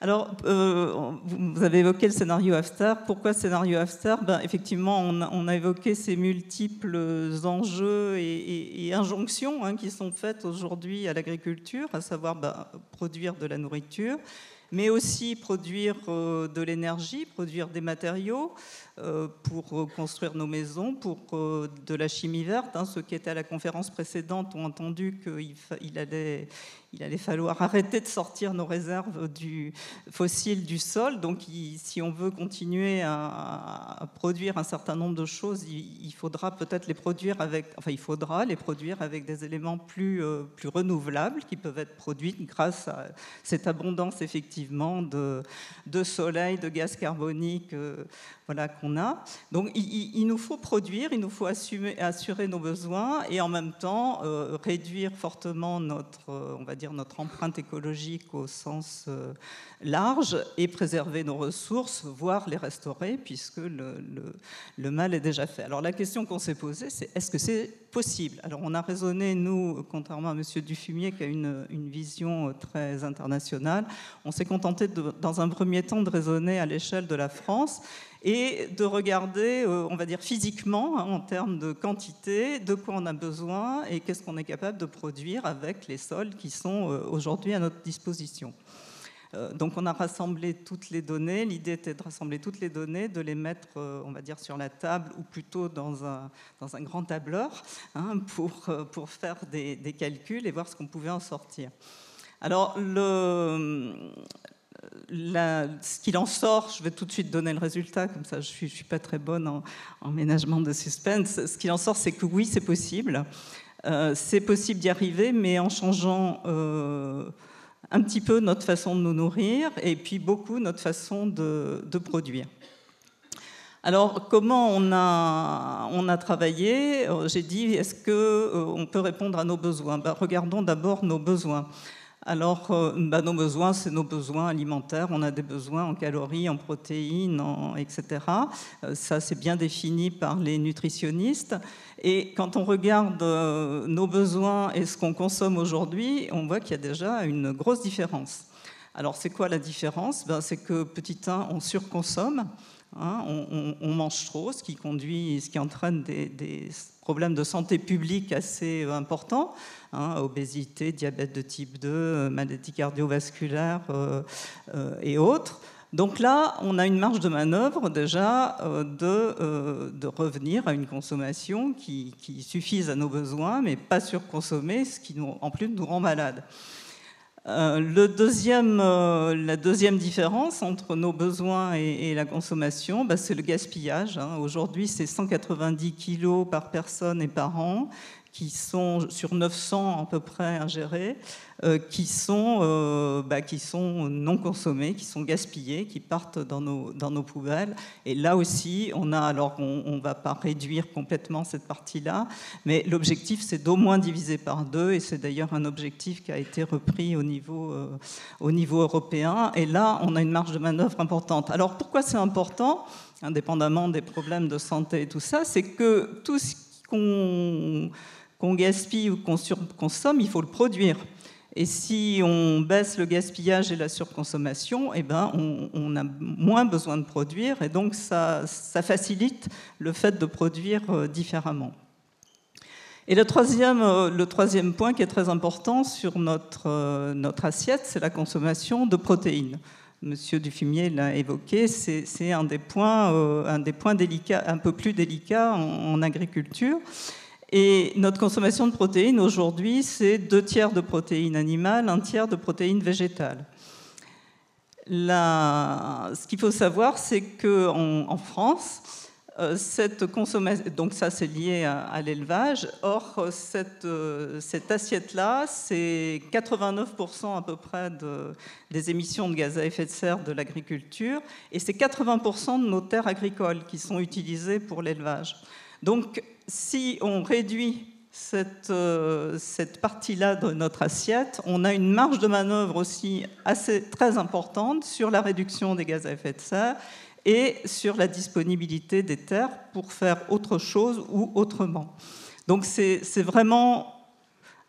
Alors, euh, vous avez évoqué le scénario After. Pourquoi scénario After? Ben, Effectivement, on a, évoqué ces multiples enjeux et, injonctions hein, qui sont faites aujourd'hui à l'agriculture, à savoir ben, produire de la nourriture, mais aussi produire euh, de l'énergie, produire des matériaux pour construire nos maisons, pour de la chimie verte. Hein. Ceux qui étaient à la conférence précédente ont entendu qu'il allait il allait falloir arrêter de sortir nos réserves du fossile du sol. Donc, si on veut continuer à, produire un certain nombre de choses, il, faudra peut-être les produire avec, enfin, il faudra les produire avec des éléments plus, euh, plus renouvelables qui peuvent être produits grâce à cette abondance effectivement de, de soleil, de gaz carbonique. Euh, voilà, qu'on a. Donc il, nous faut produire, il nous faut assumer, assurer nos besoins et en même temps euh, réduire fortement notre, euh, on va dire, notre empreinte écologique au sens euh, large et préserver nos ressources, voire les restaurer, puisque le, le, mal est déjà fait. Alors la question qu'on s'est posée, c'est est-ce que c'est possible? Alors on a raisonné, nous, contrairement à M. Dufumier, qui a une, une vision très internationale, on s'est contenté dans un premier temps de raisonner à l'échelle de la France et de regarder, euh, on va dire physiquement, hein, en termes de quantité, de quoi on a besoin et qu'est-ce qu'on est capable de produire avec les sols qui sont euh, aujourd'hui à notre disposition. Euh, donc on a rassemblé toutes les données. L'idée était de rassembler toutes les données, de les mettre, on va dire, sur la table ou plutôt dans un, dans un grand tableur hein, pour, pour faire des, des calculs et voir ce qu'on pouvait en sortir. Alors, le, ce qu'il en sort, je vais tout de suite donner le résultat, comme ça je ne suis, pas très bonne en, ménagement de suspense. Ce qu'il en sort, c'est que oui, c'est possible. Euh, c'est possible d'y arriver, mais en changeant euh, un petit peu notre façon de nous nourrir et puis beaucoup notre façon de, produire. Alors, comment on a, on a travaillé? Euh, J'ai dit, est-ce qu'on peut répondre à nos besoins? Ben, Regardons d'abord nos besoins. Alors, bah, nos besoins, c'est nos besoins alimentaires. On a des besoins en calories, en protéines, etc. Euh, ça, c'est bien défini par les nutritionnistes. Et quand on regarde euh, nos besoins et ce qu'on consomme aujourd'hui, on voit qu'il y a déjà une grosse différence. Alors, c'est quoi la différence? Ben, C'est que, petit 1, on surconsomme. Hein. on, mange trop, ce qui conduit, ce qui entraîne des, problèmes de santé publique assez importants, hein, obésité, diabète de type 2, maladie cardiovasculaire et autres. Donc là, on a une marge de manœuvre déjà euh, euh, de, revenir à une consommation qui, suffise à nos besoins, mais pas surconsommer, ce qui en plus nous rend malades. Euh, la deuxième différence entre nos besoins et, la consommation, bah, c'est le gaspillage. Hein. Aujourd'hui, c'est 190 kg par personne et par an qui sont sur 900 à peu près ingérés, euh, qui, sont, euh, bah, qui sont non consommés, qui sont gaspillés, qui partent dans nos, dans nos poubelles. Et là aussi, on a, alors on ne va pas réduire complètement cette partie-là, mais l'objectif c'est d'au moins diviser par deux, et c'est d'ailleurs un objectif qui a été repris au niveau, euh, au niveau européen. Et là, on a une marge de manœuvre importante. Alors pourquoi c'est important? Indépendamment des problèmes de santé et tout ça, c'est que tout ce qu'on qu'on gaspille ou qu'on surconsomme, il faut le produire. Et si on baisse le gaspillage et la surconsommation, eh ben on, a moins besoin de produire et donc ça, facilite le fait de produire euh, différemment. Et le troisième, euh, le troisième point qui est très important sur notre, euh, assiette, c'est la consommation de protéines. Monsieur Dufumier l'a évoqué, c'est un des points, un délicats, un peu plus délicats en agriculture. Et notre consommation de protéines aujourd'hui, c'est deux tiers de protéines animales, un tiers de protéines végétales. Ce qu'il faut savoir, c'est qu'en en, France, euh, cette consommation, donc ça c'est lié à, l'élevage, or cette, euh, assiette-là, c'est 89% à peu près de, des émissions de gaz à effet de serre de l'agriculture, et c'est 80% de nos terres agricoles qui sont utilisées pour l'élevage. Donc si on réduit euh, cette, partie-là de notre assiette, on a une marge de manœuvre aussi assez très importante sur la réduction des gaz à effet de serre et sur la disponibilité des terres pour faire autre chose ou autrement. Donc c'est vraiment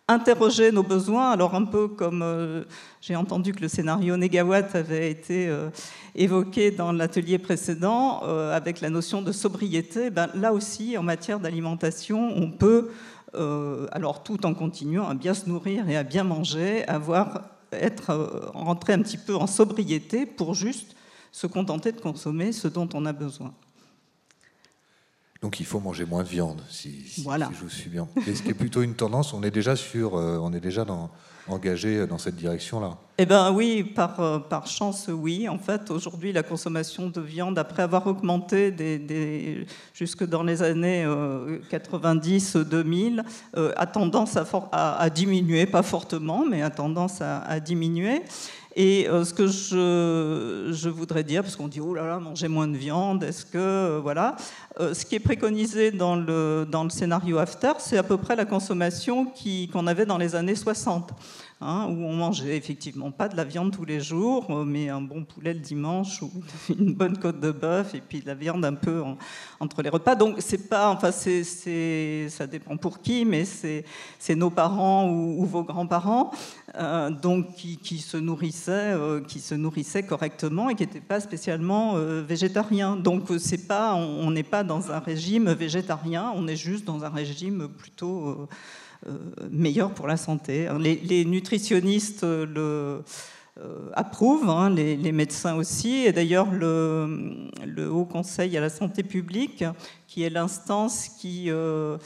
interroger nos besoins. Alors un peu comme euh, j'ai entendu que le scénario Négawatt avait été euh, évoqué dans l'atelier précédent euh, avec la notion de sobriété, ben, là aussi en matière d'alimentation, on peut, alors tout en continuant à bien se nourrir et à bien manger, avoir être rentré un petit peu en sobriété pour juste se contenter de consommer ce dont on a besoin. Donc il faut manger moins de viande, si, je vous suis bien. est ce qui est plutôt une tendance, on est déjà sur, euh, on est déjà dans, engagé dans cette direction-là. Eh bien oui, par, euh, par chance, oui. En fait, aujourd'hui, la consommation de viande, après avoir augmenté des, jusque dans les années 90-2000, euh, a tendance à, à, diminuer, pas fortement, mais a tendance à, à diminuer. Et euh, ce que je, je, voudrais dire, parce qu'on dit oh là là, manger moins de viande, est-ce que euh, voilà, euh, ce qui est préconisé dans le, dans le scénario After, c'est à peu près la consommation qu'on avait dans les années 60. Hein, où on mangeait effectivement pas de la viande tous les jours, euh, mais un bon poulet le dimanche ou une bonne côte de bœuf et puis de la viande un peu entre les repas. Donc c'est pas, enfin c'est, ça dépend pour qui, mais c'est, nos parents ou, vos grands-parents euh, donc qui, se nourrissaient, euh, qui se nourrissaient correctement et qui n'étaient pas spécialement végétariens. Donc c'est pas, on n'est pas dans un régime végétarien, on est juste dans un régime plutôt euh, meilleur pour la santé. Les, nutritionnistes le euh, approuvent, hein, les, médecins aussi, et d'ailleurs le, Haut Conseil à la santé publique, qui est l'instance qui, euh,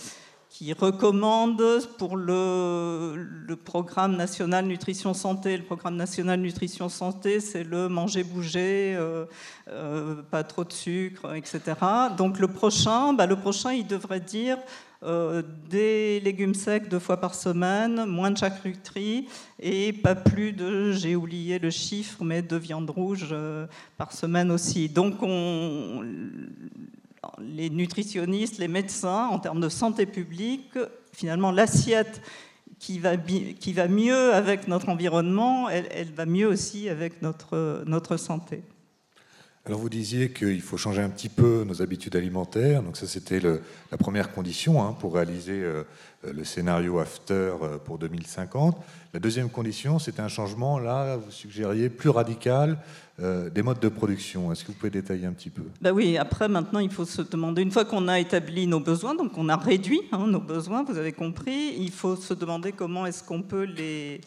recommande pour le, le, programme national nutrition santé. Le programme national nutrition santé, c'est le manger, bouger, pas trop de sucre, etc. Donc le prochain, bah, le prochain, il devrait dire euh, des légumes secs deux fois par semaine, moins de charcuterie et pas plus de, j'ai oublié le chiffre, mais de viande rouge euh, par semaine aussi. Donc on, les nutritionnistes, les médecins, en termes de santé publique, finalement l'assiette qui va, mieux avec notre environnement, elle, elle va mieux aussi avec notre santé. Alors vous disiez qu'il faut changer un petit peu nos habitudes alimentaires, donc ça c'était la première condition hein, pour réaliser euh, le scénario After euh, pour 2050. La deuxième condition, c'était un changement, là vous suggériez, plus radical euh, des modes de production. Est-ce que vous pouvez détailler un petit peu? Ben Oui, après maintenant il faut se demander, une fois qu'on a établi nos besoins, donc on a réduit hein, nos besoins, vous avez compris, il faut se demander comment est-ce qu'on peut les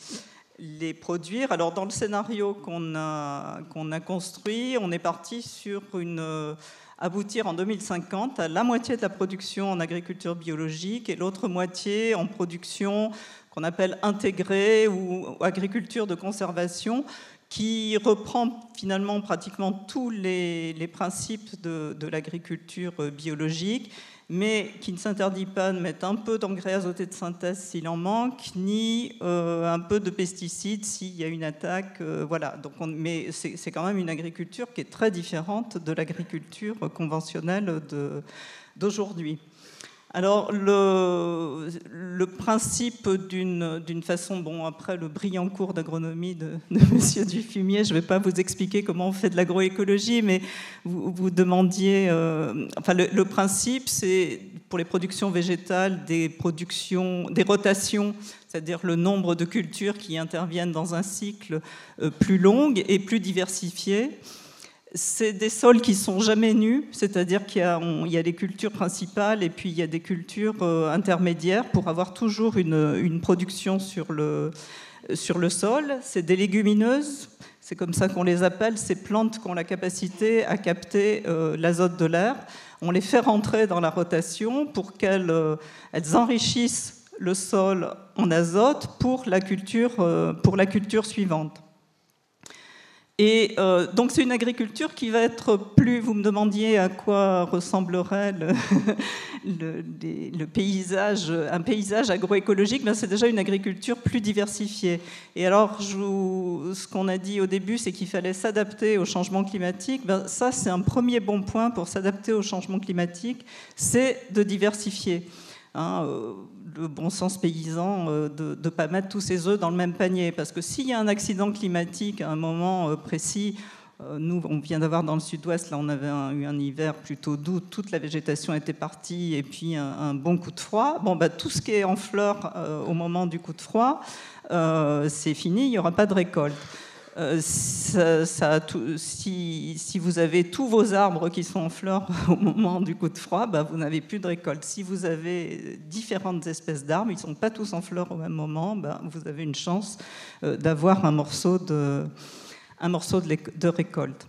les produire. Alors dans le scénario qu'on a, construit, on est parti sur une euh, aboutir en 2050 à la moitié de la production en agriculture biologique et l'autre moitié en production qu'on appelle intégrée ou agriculture de conservation qui reprend finalement pratiquement tous les, principes de l'agriculture biologique mais qui ne s'interdit pas de mettre un peu d'engrais azoté de synthèse s'il en manque, ni euh, un peu de pesticides s'il y a une attaque. Euh, voilà. Donc mais c'est quand même une agriculture qui est très différente de l'agriculture conventionnelle d'aujourd'hui. Alors, le, le principe d'une façon, bon, après le brillant cours d'agronomie de, de M. Dufumier, je ne vais pas vous expliquer comment on fait de l'agroécologie, mais vous, vous demandiez. Euh, enfin, le, principe, c'est pour les productions végétales des, productions, des rotations, c'est-à-dire le nombre de cultures qui interviennent dans un cycle euh, plus long et plus diversifié. C'est des sols qui sont jamais nus, c'est-à-dire qu'il y, a des cultures principales et puis il y a des cultures euh, intermédiaires pour avoir toujours une, production sur le, sol. C'est des légumineuses, c'est comme ça qu'on les appelle, ces plantes qui ont la capacité à capter euh, l'azote de l'air. On les fait rentrer dans la rotation pour qu'elles euh, enrichissent le sol en azote pour la culture suivante. Et euh, donc c'est une agriculture qui va être plus, vous me demandiez à quoi ressemblerait le, paysage, un paysage agroécologique, ben c'est déjà une agriculture plus diversifiée. Et alors ce qu'on a dit au début, c'est qu'il fallait s'adapter au changement climatique. Ben, ça c'est un premier bon point pour s'adapter au changement climatique, c'est de diversifier. Hein, euh, le bon sens paysan euh, de ne pas mettre tous ses œufs dans le même panier. Parce que s'il y a un accident climatique à un moment euh, précis, nous, on vient d'avoir dans le sud-ouest, là, on avait eu un hiver plutôt doux, toute la végétation était partie, et puis un, bon coup de froid. Bon, bah, tout ce qui est en fleurs au moment du coup de froid, c'est fini, il n'y aura pas de récolte. Euh, si, vous avez tous vos arbres qui sont en fleurs au moment du coup de froid, bah, vous n'avez plus de récolte. Si vous avez différentes espèces d'arbres, ils ne sont pas tous en fleurs au même moment, bah, vous avez une chance euh, d'avoir un morceau de, récolte.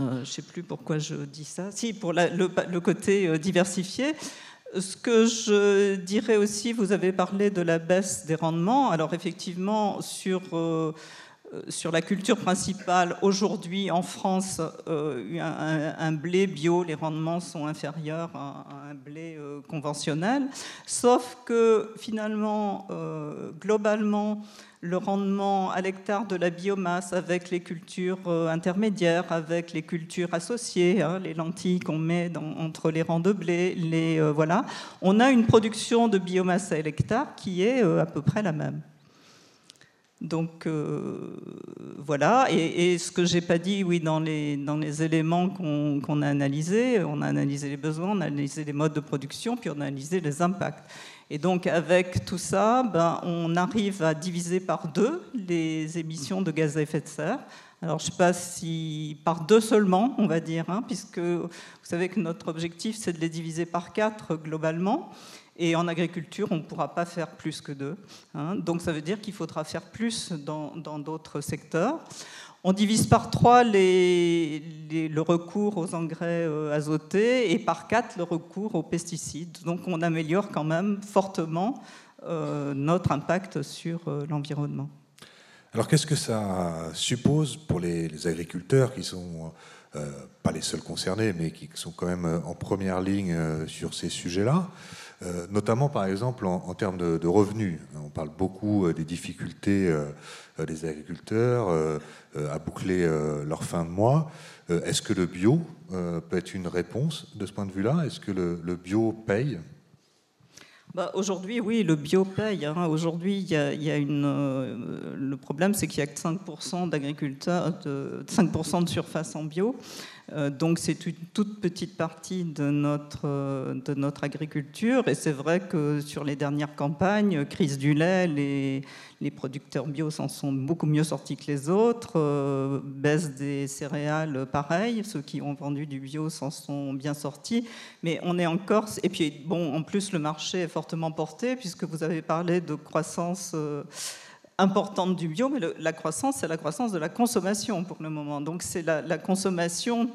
Euh, je ne sais plus pourquoi je dis ça. Si, pour le, côté diversifié. Ce que je dirais aussi, vous avez parlé de la baisse des rendements. Alors effectivement, sur sur la culture principale, aujourd'hui en France, euh, un, blé bio, les rendements sont inférieurs à, un blé euh, conventionnel, sauf que finalement, globalement, le rendement à l'hectare de la biomasse avec les cultures intermédiaires, avec les cultures associées, hein, les lentilles qu'on met entre les rangs de blé, les, voilà, on a une production de biomasse à l'hectare qui est à peu près la même. Donc euh, voilà, et, ce que j'ai pas dit, oui, dans les, dans les éléments qu'on a analysés, on a analysé les besoins, on a analysé les modes de production, puis on a analysé les impacts. Et donc avec tout ça, ben, on arrive à diviser par deux les émissions de gaz à effet de serre. Alors je ne sais pas si par deux seulement, on va dire, hein, puisque vous savez que notre objectif c'est de les diviser par quatre globalement. Et en agriculture, on ne pourra pas faire plus que deux. Hein. Donc ça veut dire qu'il faudra faire plus dans d'autres secteurs. On divise par trois le recours aux engrais euh, azotés et par quatre le recours aux pesticides. Donc on améliore quand même fortement euh, notre impact sur euh, l'environnement. Alors qu'est-ce que ça suppose pour les, agriculteurs qui sont pas les seuls concernés, mais qui sont quand même en première ligne sur ces sujets-là? Euh, notamment par exemple en, termes de, revenus. On parle beaucoup euh, des difficultés euh, des agriculteurs à boucler leur fin de mois. Est-ce que le bio peut être une réponse de ce point de vue-là? Est-ce que le, bio paye? Bah, Aujourd'hui, oui, le bio paye. Hein. Aujourd'hui, y a, le problème, c'est qu'il y a que 5% d'agriculteurs, de, 5% de surface en bio. Euh, donc c'est une toute petite partie de notre, euh, de notre agriculture. Et c'est vrai que sur les dernières campagnes, crise du lait, les, les producteurs bio s'en sont beaucoup mieux sortis que les autres. Euh, baisse des céréales, pareil. Ceux qui ont vendu du bio s'en sont bien sortis. Mais on est encore. Et puis, bon, en plus, le marché est fortement porté, puisque vous avez parlé de croissance importante du bio, mais la croissance, c'est la croissance de la consommation pour le moment. Donc c'est la, consommation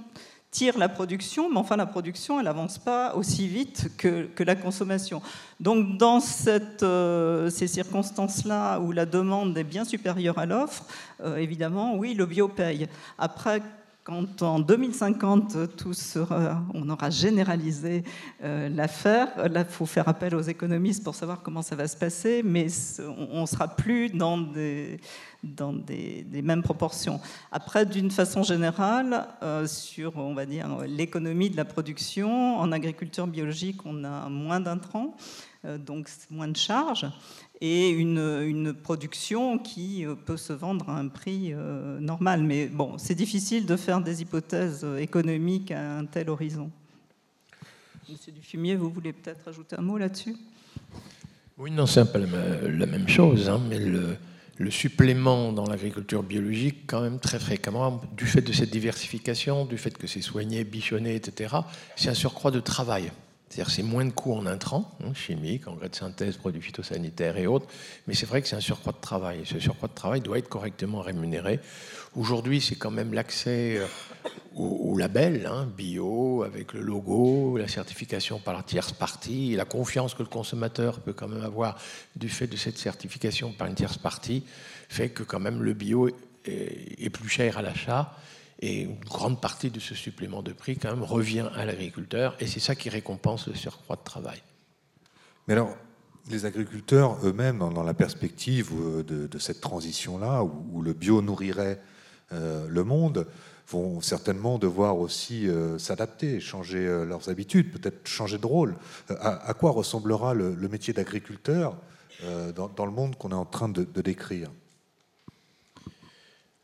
tire la production, mais enfin la production, elle n'avance pas aussi vite que, la consommation. Donc dans cette, euh, ces circonstances-là où la demande est bien supérieure à l'offre, euh, évidemment, oui, le bio paye. Après, quand en 2050, tout sera, on aura généralisé euh, l'affaire, là, il faut faire appel aux économistes pour savoir comment ça va se passer, mais on ne sera plus dans des, mêmes proportions. Après, d'une façon générale, euh, sur, on va dire, l'économie de la production, en agriculture biologique, on a moins d'intrants, euh, donc moins de charges et une, production qui euh, peut se vendre à un prix euh, normal. Mais bon, c'est difficile de faire des hypothèses euh, économiques à un tel horizon. Monsieur Dufumier, vous voulez peut-être ajouter un mot là-dessus? Oui, non, c'est un peu la même chose, hein, mais le, le, supplément dans l'agriculture biologique, quand même très fréquemment, du fait de cette diversification, du fait que c'est soigné, bichonné, etc., c'est un surcroît de travail. C'est-à-dire c'est moins de coûts en intrants, hein, chimiques, engrais de synthèse, produits phytosanitaires et autres, mais c'est vrai que c'est un surcroît de travail. Ce surcroît de travail doit être correctement rémunéré. Aujourd'hui, c'est quand même l'accès euh, au, label hein, bio, avec le logo, la certification par la tierce partie, et la confiance que le consommateur peut quand même avoir du fait de cette certification par une tierce partie, fait que quand même le bio est plus cher à l'achat et une grande partie de ce supplément de prix, quand même, revient à l'agriculteur, et c'est ça qui récompense le surcroît de travail. Mais alors, les agriculteurs eux-mêmes, dans la perspective euh, de, cette transition-là, où, le bio nourrirait euh, le monde, vont certainement devoir aussi euh, s'adapter, changer leurs habitudes, peut-être changer de rôle. À, quoi ressemblera le, métier d'agriculteur dans, le monde qu'on est en train de décrire?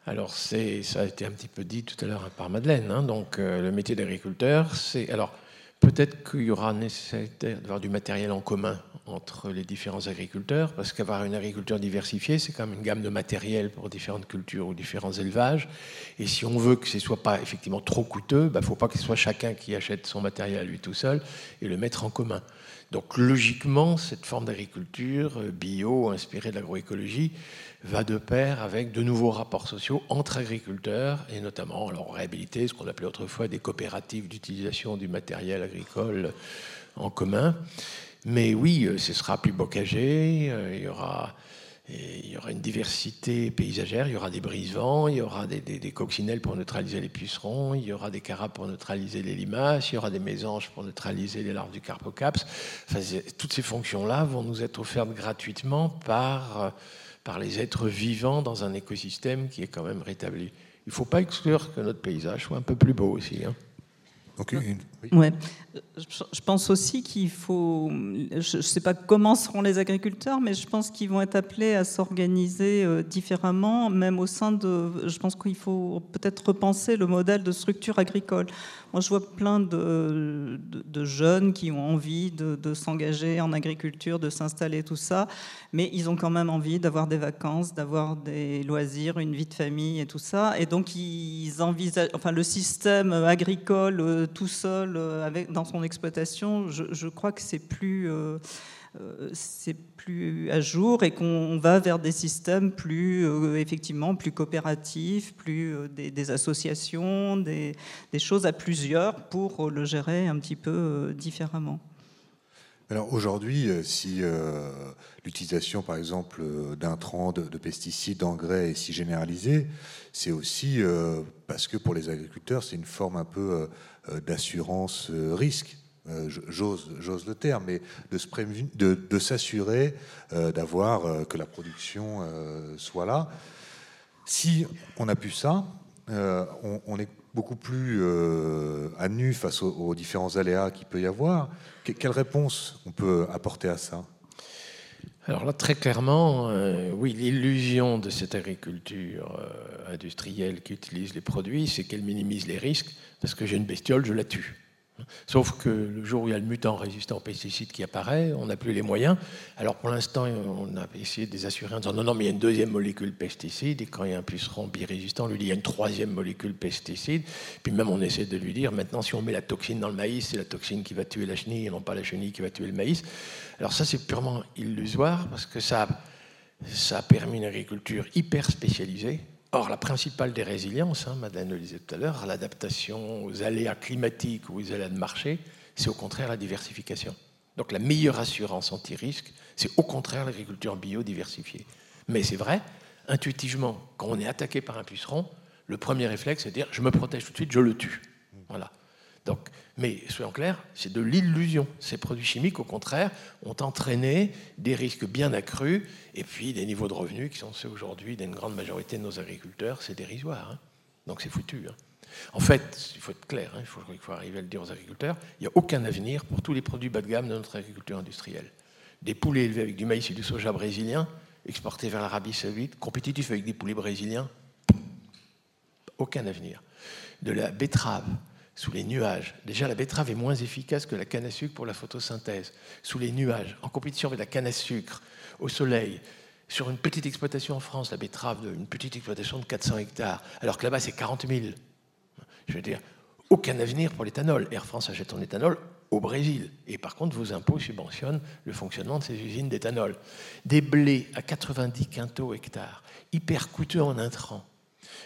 Alors, ça a été un petit peu dit tout à l'heure par Madeleine. Hein. donc, euh, le métier d'agriculteur, c'est. Alors, peut-être qu'il y aura nécessaire d'avoir du matériel en commun entre les différents agriculteurs, parce qu'avoir une agriculture diversifiée, c'est quand même une gamme de matériel pour différentes cultures ou différents élevages. Et si on veut que ce ne soit pas effectivement trop coûteux, il bah, ne faut pas que ce soit chacun qui achète son matériel à lui tout seul et le mettre en commun. Donc logiquement, cette forme d'agriculture euh, bio, inspirée de l'agroécologie, va de pair avec de nouveaux rapports sociaux entre agriculteurs et notamment alors réhabiliter ce qu'on appelait autrefois des coopératives d'utilisation du matériel agricole en commun. Mais oui, euh, ce sera plus bocagé, euh, il y aura il y aura une diversité paysagère, il y aura des brise-vents, il y aura des, coccinelles pour neutraliser les pucerons, il y aura des carapes pour neutraliser les limaces, il y aura des mésanges pour neutraliser les larves du carpocaps. toutes ces fonctions-là vont nous être offertes gratuitement par par les êtres vivants dans un écosystème qui est quand même rétabli. Il ne faut pas exclure que notre paysage soit un peu plus beau aussi. Hein. Ouais. Je pense aussi qu'il faut. Je ne sais pas comment seront les agriculteurs, mais je pense qu'ils vont être appelés à s'organiser euh, différemment, même au sein de. Je pense qu'il faut peut-être repenser le modèle de structure agricole. Moi, je vois plein de, jeunes qui ont envie de, de s'engager en agriculture, de s'installer, tout ça, mais ils ont quand même envie d'avoir des vacances, d'avoir des loisirs, une vie de famille et tout ça. Et donc, ils envisagent. Enfin, le système agricole euh, tout seul, euh, avec, dans son exploitation, je, crois que c'est plus. Euh, c'est plus à jour et qu'on va vers des systèmes plus euh, effectivement plus coopératifs, plus euh, des, associations, des, choses à plusieurs pour le gérer un petit peu différemment. Alors aujourd'hui, si l'utilisation par exemple d'intrants, de, de, pesticides, d'engrais est si généralisée, c'est aussi parce que pour les agriculteurs, c'est une forme un peu d'assurance risque. Euh, j'ose, le terme, mais de, s'assurer euh, d'avoir euh, que la production soit là. Si on a pu ça, on, est beaucoup plus à nu face aux, différents aléas qu'il peut y avoir. quelle réponse on peut apporter à ça? Alors là, très clairement, oui, l'illusion de cette agriculture industrielle qui utilise les produits, c'est qu'elle minimise les risques, parce que j'ai une bestiole, je la tue. Sauf que le jour où il y a le mutant résistant aux pesticides qui apparaît, on n'a plus les moyens. Alors pour l'instant, on a essayé de les assurer en disant non, non, mais il y a une deuxième molécule pesticide, et quand il y a un puceron birésistant, on lui dit il y a une troisième molécule pesticide. Puis même on essaie de lui dire maintenant, si on met la toxine dans le maïs, c'est la toxine qui va tuer la chenille et non pas la chenille qui va tuer le maïs. Alors ça, c'est purement illusoire parce que ça, ça a permis une agriculture hyper spécialisée Or, la principale des résiliences, hein, Madeleine le disait tout à l'heure, l'adaptation aux aléas climatiques ou aux aléas de marché, c'est au contraire la diversification. Donc la meilleure assurance anti-risque, c'est au contraire l'agriculture bio diversifiée. Mais c'est vrai, intuitivement, quand on est attaqué par un puceron, le premier réflexe, c'est de dire je me protège tout de suite, je le tue. Voilà. Donc, mais soyons clairs, c'est de l'illusion. Ces produits chimiques, au contraire, ont entraîné des risques bien accrus et puis des niveaux de revenus qui sont ceux aujourd'hui d'une grande majorité de nos agriculteurs, c'est dérisoire. Hein. Donc c'est foutu. Hein. En fait, il faut être clair, hein, il, faut, il, faut, arriver à le dire aux agriculteurs, il n'y a aucun avenir pour tous les produits bas de gamme de notre agriculture industrielle. Des poulets élevés avec du maïs et du soja brésilien, exportés vers l'Arabie saoudite, compétitifs avec des poulets brésiliens, aucun avenir. De la betterave, sous les nuages. Déjà, la betterave est moins efficace que la canne à sucre pour la photosynthèse. Sous les nuages, en compétition avec la canne à sucre, au soleil, sur une petite exploitation en France, la betterave, une petite exploitation de 400 hectares, alors que là-bas, c'est 40 000. Je veux dire, aucun avenir pour l'éthanol. Air France achète son éthanol au Brésil. Et par contre, vos impôts subventionnent le fonctionnement de ces usines d'éthanol. Des blés à 90 quintaux hectares, hyper coûteux en intrants,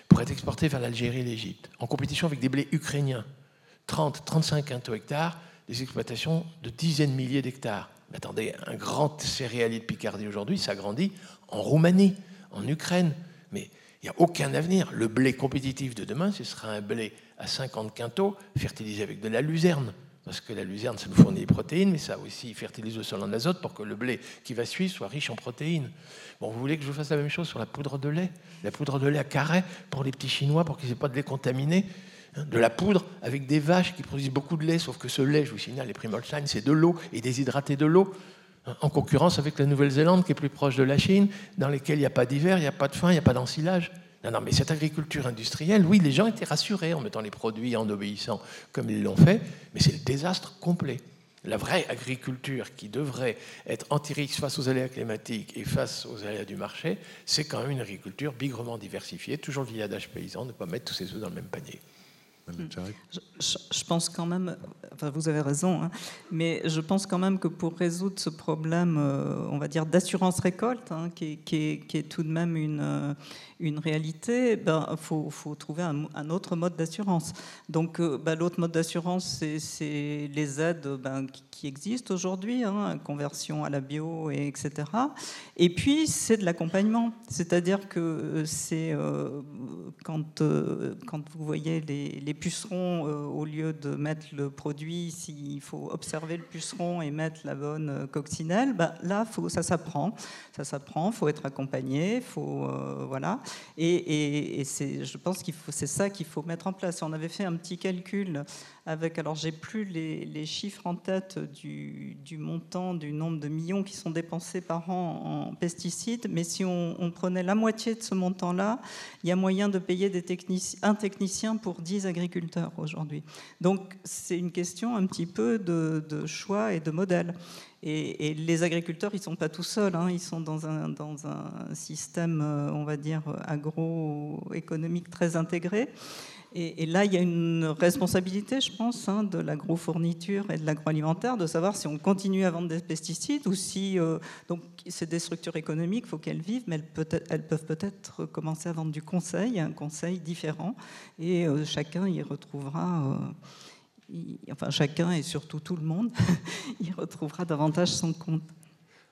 pour être exportés vers l'Algérie et l'Égypte, en compétition avec des blés ukrainiens 30, 35 quintaux hectares, des exploitations de dizaines de milliers d'hectares. Mais attendez, un grand céréalier de Picardie aujourd'hui s'agrandit en Roumanie, en Ukraine. Mais il n'y a aucun avenir. Le blé compétitif de demain, ce sera un blé à 50 quintaux, fertilisé avec de la luzerne. Parce que la luzerne, ça nous fournit des protéines, mais ça aussi fertilise le sol en azote pour que le blé qui va suivre soit riche en protéines. Bon, vous voulez que je vous fasse la même chose sur la poudre de lait? La poudre de lait à carré pour les petits Chinois, pour qu'ils n'aient pas de lait contaminé? De la poudre avec des vaches qui produisent beaucoup de lait, sauf que ce lait, je vous signale, les Primolstein, c'est de l'eau et déshydraté de l'eau, hein, en concurrence avec la Nouvelle-Zélande qui est plus proche de la Chine, dans lesquelles il n'y a pas d'hiver, il n'y a pas de faim, il n'y a pas d'ensilage. Non, non, mais cette agriculture industrielle, oui, les gens étaient rassurés en mettant les produits, en obéissant comme ils l'ont fait, mais c'est le désastre complet. La vraie agriculture qui devrait être anti-risque face aux aléas climatiques et face aux aléas du marché, c'est quand même une agriculture bigrement diversifiée, toujours le village paysan, ne pas mettre tous ses œufs dans le même panier. Hmm. Je, pense quand même, enfin vous avez raison, hein, mais je pense quand même que pour résoudre ce problème, euh, on va dire d'assurance récolte, hein, qui, est, tout de même une, euh, une réalité, il ben, faut, faut, trouver un, autre mode d'assurance. Donc euh, ben, l'autre mode d'assurance, c'est les aides ben, qui existent aujourd'hui, hein, conversion à la bio, et etc. Et puis c'est de l'accompagnement, c'est-à-dire que c'est quand, quand vous voyez les, les puceron, euh, au lieu de mettre le produit, s'il faut observer le puceron et mettre la bonne euh, coccinelle, bah, là, faut, ça s'apprend. Ça s'apprend, faut être accompagné, faut, euh, voilà. Et, je pense que c'est ça qu'il faut mettre en place. On avait fait un petit calcul avec, alors j'ai plus les, chiffres en tête du, montant, du nombre de millions qui sont dépensés par an en pesticides, mais si on, prenait la moitié de ce montant-là, il y a moyen de payer un technicien pour 10 agriculteurs aujourd'hui. Donc c'est une question un petit peu de, choix et de modèle. Et, les agriculteurs, ils ne sont pas tout seuls, hein. ils sont dans un, système, euh, on va dire, agroéconomique très intégré. Et, là, il y a une responsabilité, je pense, hein, de l'agrofourniture et de l'agroalimentaire, de savoir si on continue à vendre des pesticides ou si. Euh, donc, c'est des structures économiques, il faut qu'elles vivent, mais elles, peuvent peut-être commencer à vendre du conseil, un conseil différent, et euh, chacun y retrouvera. Enfin, chacun et surtout tout le monde y retrouvera davantage son compte.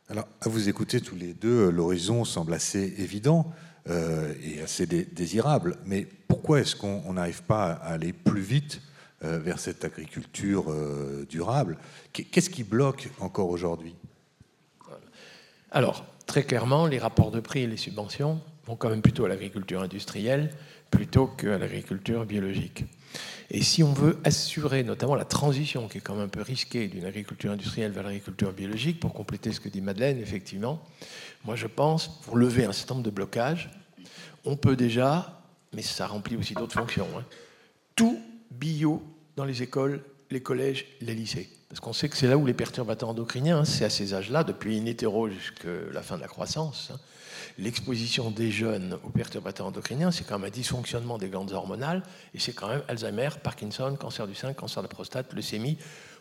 Alors, à vous écouter tous les deux, l'horizon semble assez évident. Euh, et assez désirable. Mais pourquoi est-ce qu'on n'arrive pas à aller plus vite euh, vers cette agriculture euh, durable? Qu'est-ce qui bloque encore aujourd'hui? Alors, très clairement, les rapports de prix et les subventions vont quand même plutôt à l'agriculture industrielle plutôt qu'à l'agriculture biologique. Et si on veut assurer notamment la transition, qui est quand même un peu risquée, d'une agriculture industrielle vers l'agriculture biologique, pour compléter ce que dit Madeleine, effectivement, moi je pense, pour lever un certain nombre de blocages, on peut déjà, mais ça remplit aussi d'autres fonctions, hein, tout bio dans les écoles, les collèges, les lycées. Parce qu'on sait que c'est là où les perturbateurs endocriniens, hein, c'est à ces âges-là, depuis in utero jusqu'à la fin de la croissance, hein, l'exposition des jeunes aux perturbateurs endocriniens, c'est quand même un dysfonctionnement des glandes hormonales, et c'est quand même Alzheimer, Parkinson, cancer du sein, cancer de la prostate, leucémie.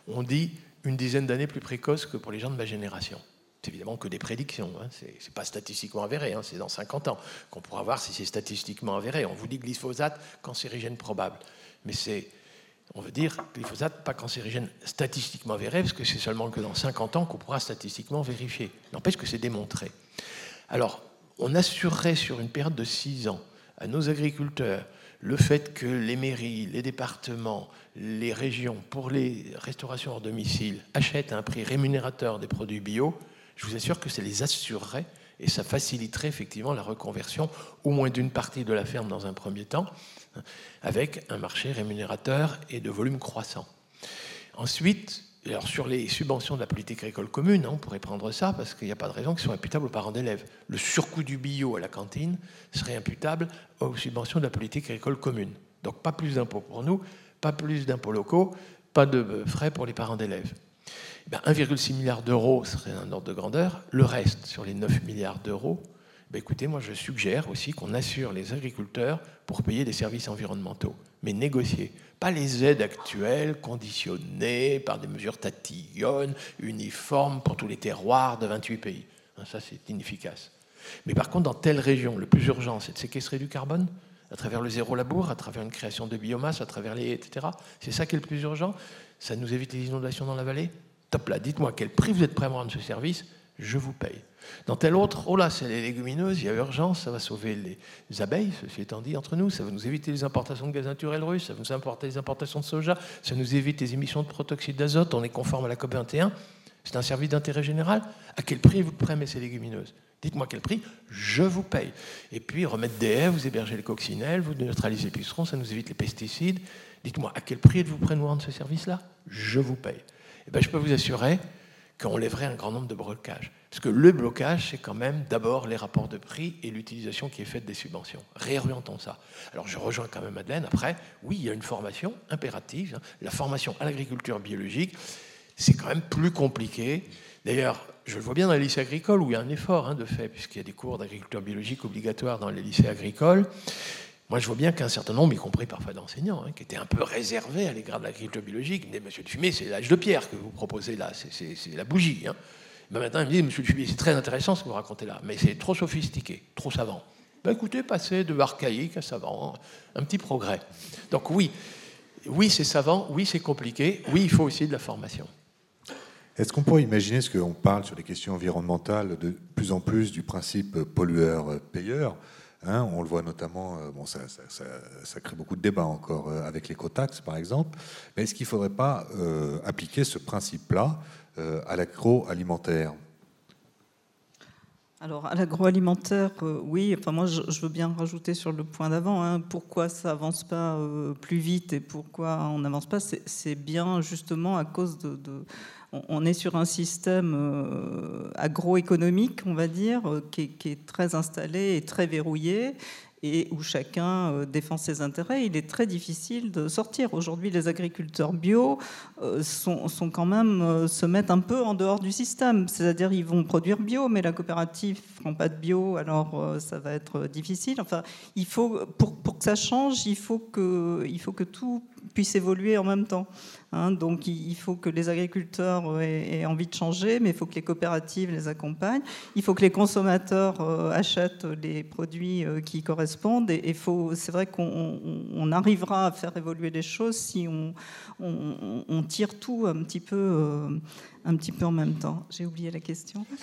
On dit une dizaine d'années plus précoce que pour les gens de ma génération. C'est évidemment que des prédictions, hein. ce n'est pas statistiquement avéré, hein. c'est dans 50 ans qu'on pourra voir si c'est statistiquement avéré. On vous dit glyphosate, cancérigène probable. Mais c'est, on veut dire glyphosate, pas cancérigène statistiquement avéré, parce que c'est seulement que dans 50 ans qu'on pourra statistiquement vérifier. N'empêche que c'est démontré. Alors, on assurerait sur une période de six ans à nos agriculteurs le fait que les mairies, les départements, les régions, pour les restaurations hors domicile, achètent à un prix rémunérateur des produits bio, je vous assure que ça les assurerait et ça faciliterait effectivement la reconversion, au moins d'une partie de la ferme dans un premier temps, avec un marché rémunérateur et de volume croissant. Ensuite, alors sur les subventions de la politique agricole commune, hein, on pourrait prendre ça parce qu'il n'y a pas de raison qu'ils soient imputables aux parents d'élèves. Le surcoût du bio à la cantine serait imputable aux subventions de la politique agricole commune. Donc pas plus d'impôts pour nous, pas plus d'impôts locaux, pas de frais pour les parents d'élèves. 1,6 eh milliard d'euros serait un ordre de grandeur. Le reste, sur les 9 milliards d'euros, ben écoutez, moi je suggère aussi qu'on assure les agriculteurs pour payer des services environnementaux, mais négociés. Pas les aides actuelles conditionnées par des mesures tatillonnes, uniformes pour tous les terroirs de 28 pays. Hein, ça, c'est inefficace. Mais par contre, dans telle région, le plus urgent, c'est de séquestrer du carbone à travers le zéro labour, à travers une création de biomasse, à travers les... etc. C'est ça qui est le plus urgent Ça nous évite les inondations dans la vallée Top là, dites-moi quel prix vous êtes prêt à me rendre ce service, je vous paye. Dans tel autre, oh là, c'est les légumineuses, il y a urgence, ça va sauver les abeilles, ceci étant dit, entre nous, ça va nous éviter les importations de gaz naturel russe, ça va nous importer les importations de soja, ça nous évite les émissions de protoxyde d'azote, on est conforme à la COP21, c'est un service d'intérêt général. À quel prix vous prenez ces légumineuses? Dites-moi quel prix, je vous paye. Et puis remettre des haies, vous hébergez les coccinelles, vous neutralisez les pucerons, ça nous évite les pesticides. Dites-moi à quel prix êtes-vous prêt à nous rendre ce service-là? Je vous paye. Et eh bien, je peux vous assurer qu'on lèverait un grand nombre de blocages. Parce que le blocage, c'est quand même d'abord les rapports de prix et l'utilisation qui est faite des subventions. Réorientons ça. Alors je rejoins quand même Madeleine. Après, oui, il y a une formation impérative. Hein. La formation à l'agriculture biologique, c'est quand même plus compliqué. D'ailleurs, je le vois bien dans les lycées agricoles où il y a un effort hein, de fait, puisqu'il y a des cours d'agriculture biologique obligatoires dans les lycées agricoles. Moi, je vois bien qu'un certain nombre, y compris parfois d'enseignants, hein, qui étaient un peu réservés à l'égard de l'agriculture biologique, mais Monsieur Fumier, c'est l'âge de pierre que vous proposez là, c'est la bougie. Ben maintenant, il me dit, Monsieur Fumier, c'est très intéressant ce que vous racontez là, mais c'est trop sophistiqué, trop savant. Ben écoutez, passez de archaïque à savant, un petit progrès. Donc oui, oui, c'est savant, oui, c'est compliqué, oui, il faut aussi de la formation. Est-ce qu'on pourrait imaginer, ce qu'on parle sur les questions environnementales, de plus en plus du principe pollueur-payeur Hein, on le voit notamment, euh, bon, ça, crée beaucoup de débats encore euh, avec l'écotaxe, par exemple. Mais est-ce qu'il ne faudrait pas euh, appliquer ce principe-là à l'agroalimentaire alors, à l'agroalimentaire, oui. Enfin, moi, je, veux bien rajouter sur le point d'avant. Hein, pourquoi ça avance pas plus vite et pourquoi on n'avance pas C'est bien justement à cause de, on est sur un système euh, agroéconomique, on va dire, euh, qui est, très installé et très verrouillé et où chacun euh, défend ses intérêts, il est très difficile de sortir. Aujourd'hui, les agriculteurs bio sont, quand même se mettent un peu en dehors du système. C'est-à-dire, ils vont produire bio, mais la coopérative ne prend pas de bio, alors ça va être difficile. Enfin, il faut, pour, que ça change, il faut que tout puisse évoluer en même temps. Hein, donc il faut que les agriculteurs aient, envie de changer, mais il faut que les coopératives les accompagnent. Il faut que les consommateurs euh, achètent les produits euh, qui correspondent. Et, c'est vrai qu'on arrivera à faire évoluer les choses si on, on, tire tout un petit peu. Euh, un petit peu en même temps. J'ai oublié la question.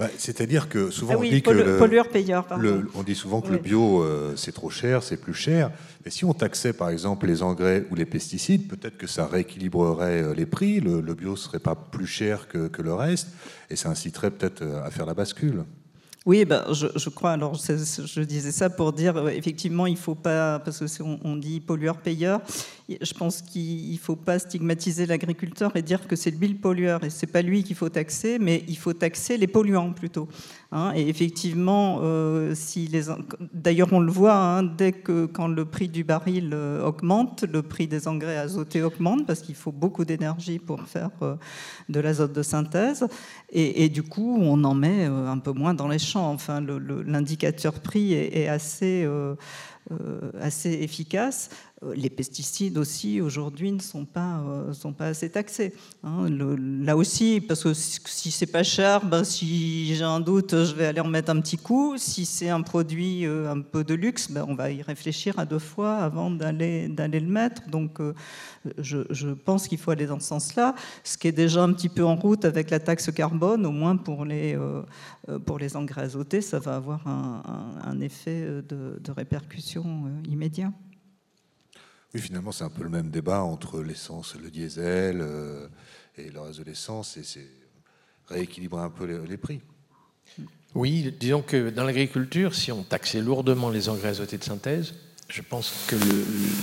Bah, c'est-à-dire que souvent ah on dit que le, pollueur-payeur. on dit souvent que le bio c'est trop cher, c'est plus cher. Mais si on taxait par exemple les engrais ou les pesticides, peut-être que ça euh, les prix, le, bio serait pas plus cher que, le reste, et ça inciterait peut-être euh, à faire la bascule. Oui, ben, je, crois. Alors, je disais ça pour dire, euh, effectivement, il ne faut pas, parce que on, on dit pollueur-payeur, je pense qu'il ne faut pas stigmatiser l'agriculteur et dire que c'est lui le pollueur et c'est pas lui qu'il faut taxer, mais il faut taxer les polluants plutôt. Hein. et effectivement, euh, si les, d'ailleurs on le voit hein, dès que quand le prix du baril euh, augmente, le prix des engrais azotés augmente parce qu'il faut beaucoup d'énergie pour faire euh, de l'azote de synthèse et, du coup on en met un peu moins dans les champs. Enfin, l'indicateur prix est, assez efficace. Euh, les pesticides aussi aujourd'hui ne sont pas, euh, sont pas assez taxés. Hein. là aussi, parce que si c'est pas cher, ben, si j'ai un doute, je vais aller en mettre un petit coup. Si c'est un produit euh, un peu de luxe, ben, on va y réfléchir à deux fois avant d'aller le mettre. Donc, je, pense qu'il faut aller dans ce sens-là. Ce qui est déjà un petit peu en route avec la taxe carbone, au moins pour les pour les engrais azotés, ça va avoir un, un, effet de, de répercussion immédiat. Oui, finalement, c'est un peu le même débat entre l'essence, le diesel euh, et le reste de l'essence, et c'est rééquilibrer un peu les, prix. Oui, disons que dans l'agriculture, si on taxait lourdement les engrais azotés de synthèse, je pense que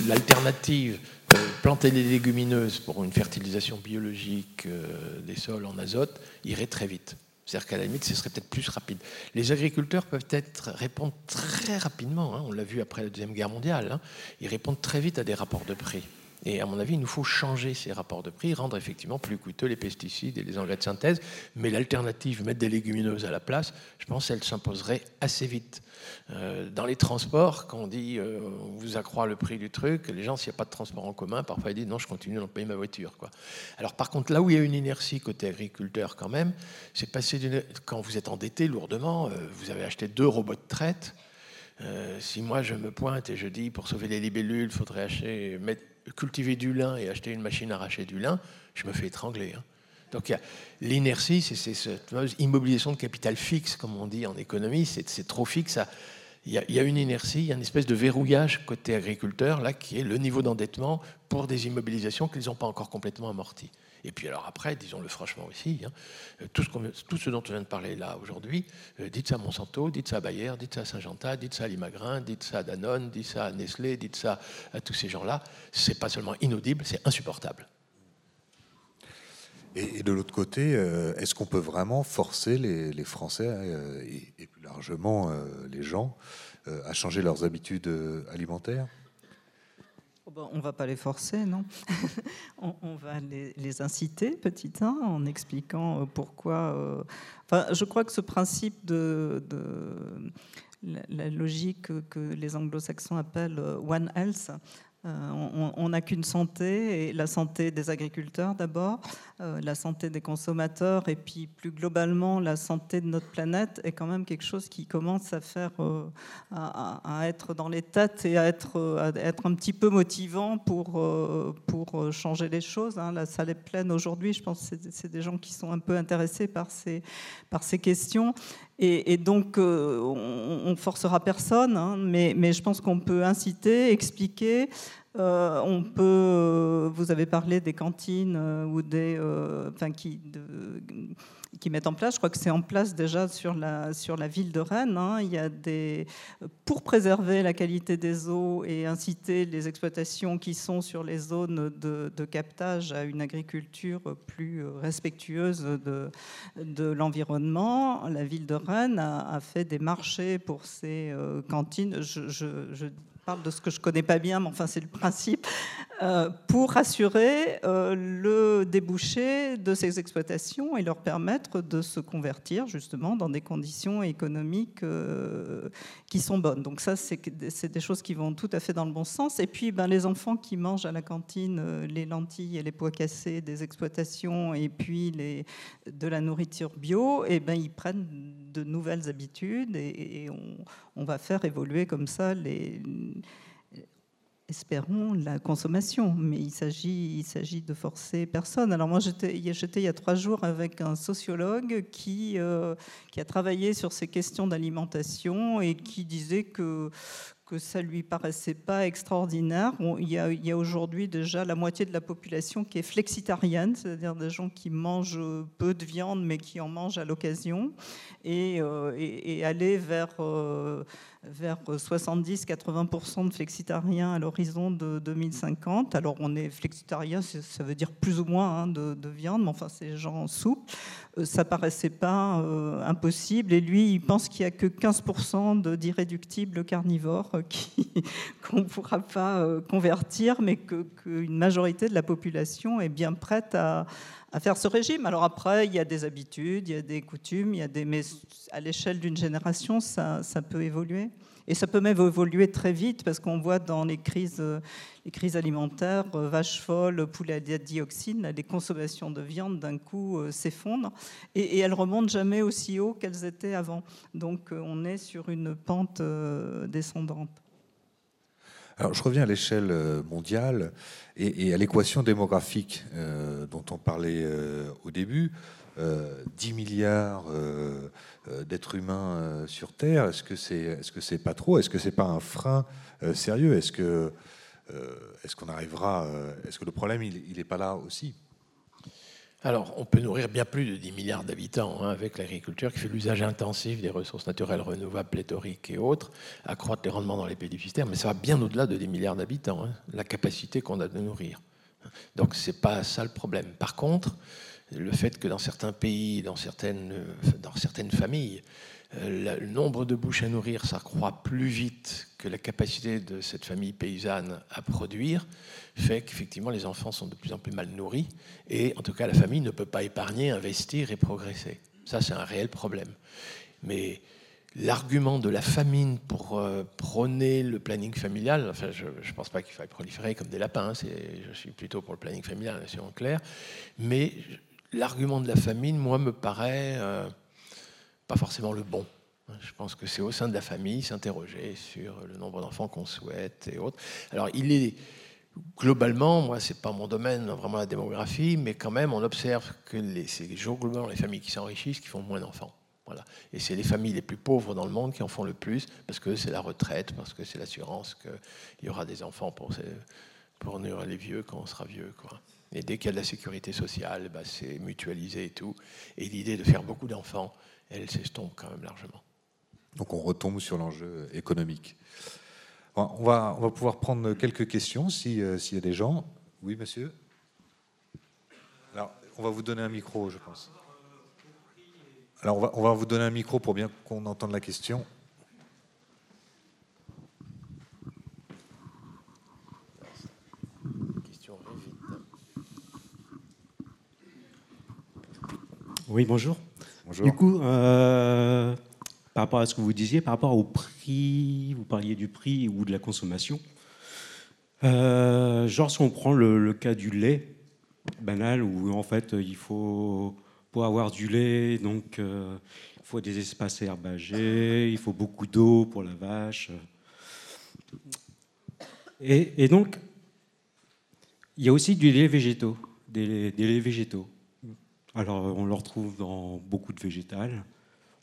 l'alternative, euh, planter des légumineuses pour une fertilisation biologique euh, des sols en azote, irait très vite. C'est-à-dire qu'à la limite, ce serait peut-être plus rapide. Les agriculteurs peuvent être répondre très rapidement. Hein. on l'a vu après la Deuxième Guerre mondiale. Hein. ils répondent très vite à des rapports de prix. Et à mon avis, il nous faut changer ces rapports de prix, rendre effectivement plus coûteux les pesticides et les engrais de synthèse. Mais l'alternative, mettre des légumineuses à la place, je pense qu'elle s'imposerait assez vite. Euh, dans les transports, quand on dit euh, on vous accroît le prix du truc, les gens, s'il n'y a pas de transport en commun, parfois ils disent non, je continue d'en payer ma voiture. Alors par contre, là où il y a une inertie côté agriculteur quand même, c'est passer d'une... Quand vous êtes endetté lourdement, euh, vous avez acheté deux robots de traite. Si moi je me pointe et je dis pour sauver les libellules, il faudrait acheter, cultiver du lin et acheter une machine à arracher du lin, je me fais étrangler. Hein. Donc l'inertie, c'est cette fameuse immobilisation de capital fixe, comme on dit en économie, c'est trop fixe. Il y, a une inertie, il y a une espèce de verrouillage côté agriculteur, là, qui est le niveau d'endettement pour des immobilisations qu'ils n'ont pas encore complètement amorties. Et puis alors après, disons-le franchement aussi, hein, tout, ce dont on vient de parler là aujourd'hui, euh, dites ça à Monsanto, dites ça à Bayer, dites ça à Saint-Genta, dites ça à Limagrin, dites ça à Danone, dites ça à Nestlé, dites ça à tous ces gens-là, c'est pas seulement inaudible, c'est insupportable. Et, de l'autre côté, euh, est-ce qu'on peut vraiment forcer les, Français euh, et, plus largement euh, les gens à changer leurs habitudes alimentaires? Oh ben, On ne va pas les forcer, non. on, va les, inciter petit un en expliquant pourquoi. Enfin, je crois que ce principe de, la, logique que les anglo-saxons appellent One Health, euh, on n'a qu'une santé, et la santé des agriculteurs d'abord, euh, la santé des consommateurs, et puis plus globalement la santé de notre planète est quand même quelque chose qui commence à faire, euh, à, être dans les têtes et à être, être un petit peu motivant pour, pour changer les choses. Hein. La salle est pleine aujourd'hui, je pense que c'est des gens qui sont un peu intéressés par ces, par ces questions. Et, donc, on, forcera personne, hein, mais, je pense qu'on peut inciter, expliquer, euh, on peut, euh, vous avez parlé des cantines euh, ou des, enfin, qui, mettent en place. Je crois que c'est en place déjà sur la, sur la ville de Rennes. Hein. Il y a des, pour préserver la qualité des eaux et inciter les exploitations qui sont sur les zones de, captage à une agriculture plus respectueuse de, de l'environnement. La ville de Rennes a, fait des marchés pour ces cantines. Je parle de ce que je connais pas bien, mais enfin c'est le principe, pour assurer euh, le débouché de ces exploitations et leur permettre de se convertir justement dans des conditions économiques euh, qui sont bonnes. Donc ça, c'est des choses qui vont tout à fait dans le bon sens. Et puis, ben, les enfants qui mangent à la cantine les lentilles et les pois cassés des exploitations et puis les, de la nourriture bio, et eh ben, ils prennent de nouvelles habitudes et, on, va faire évoluer comme ça les espérons, la consommation. Mais il s'agit, il s'agit de forcer personne. Alors moi, j'étais, il y a trois jours avec un sociologue qui, euh, qui a travaillé sur ces questions d'alimentation et qui disait que que ça lui paraissait pas extraordinaire. il y a, aujourd'hui déjà la moitié de la population qui est flexitarienne, c'est-à-dire des gens qui mangent peu de viande mais qui en mangent à l'occasion, et, et, aller vers vers 70-80% de flexitariens à l'horizon de 2050. Alors on est flexitarien, ça veut dire plus ou moins hein, de, viande, mais enfin c'est gens souples. Euh, ça paraissait pas euh, impossible. Et lui, il pense qu'il n'y a que 15% d'irréductibles carnivores euh, qu'on ne pourra pas convertir, mais qu'une majorité de la population est bien prête à, à faire ce régime. Alors après, il y a des habitudes, il y a des coutumes, il y a des, mais à l'échelle d'une génération, ça, ça, peut évoluer. Et ça peut même évoluer très vite parce qu'on voit dans les crises, les crises alimentaires, euh, vaches folles, poulet à dioxine, les consommations de viande d'un coup euh, s'effondrent et, et, elles remontent jamais aussi haut qu'elles étaient avant. Donc euh, on est sur une pente descendante. Alors, je reviens à l'échelle mondiale et, à l'équation démographique dont on parlait au début. 10 milliards d'êtres humains sur Terre, est-ce que c'est est-ce que pas trop? Est-ce que c'est pas un frein sérieux? Est-ce que est-ce Est-ce que le problème il n'est pas là aussi? Alors, on peut nourrir bien plus de 10 milliards d'habitants hein, avec l'agriculture qui fait l'usage intensif des ressources naturelles renouvelables, pléthoriques et autres, accroître les rendements dans les pays déficitaires, mais ça va bien au-delà de 10 milliards d'habitants, hein, la capacité qu'on a de nourrir. Donc, ce n'est pas ça le problème. Par contre, le fait que dans certains pays, dans certaines, familles, le nombre de bouches à nourrir s'accroît plus vite que la capacité de cette famille paysanne à produire, fait qu'effectivement les enfants sont de plus en plus mal nourris, et en tout cas la famille ne peut pas épargner, investir et progresser. Ça, c'est un réel problème. Mais l'argument de la famine pour euh, prôner le planning familial, enfin, je ne pense pas qu'il faille proliférer comme des lapins, hein, je suis plutôt pour le planning familial, c'est en clair, mais l'argument de la famine, moi, me paraît euh, pas forcément le bon. Je pense que c'est au sein de la famille s'interroger sur le nombre d'enfants qu'on souhaite et autres. Alors, il est globalement, moi, c'est pas mon domaine, vraiment la démographie, mais quand même, on observe que c'est globalement les familles qui s'enrichissent qui font moins d'enfants. Voilà. Et c'est les familles les plus pauvres dans le monde qui en font le plus, parce que c'est la retraite, parce que c'est l'assurance qu'il y aura des enfants pour, pour nourrir les vieux quand on sera vieux. Quoi. Et dès qu'il y a de la sécurité sociale, bah, c'est mutualisé et tout. Et l'idée de faire beaucoup d'enfants, elle s'estompe quand même largement. Donc on retombe sur l'enjeu économique. On va, on va pouvoir prendre quelques questions euh, s'il y a des gens. Oui, monsieur Alors, on va vous donner un micro, je pense. Alors, on va, on va vous donner un micro pour bien qu'on entende la question. Oui, bonjour. Du coup, euh, par rapport à ce que vous disiez, par rapport au prix, vous parliez du prix ou de la consommation. Euh, genre, si on prend le, cas du lait banal, où en fait il faut, pour avoir du lait, donc euh, il faut des espaces herbagés, il faut beaucoup d'eau pour la vache. Et, donc, il y a aussi du lait végétaux, des, laits végétaux. Alors, on le retrouve dans beaucoup de végétales.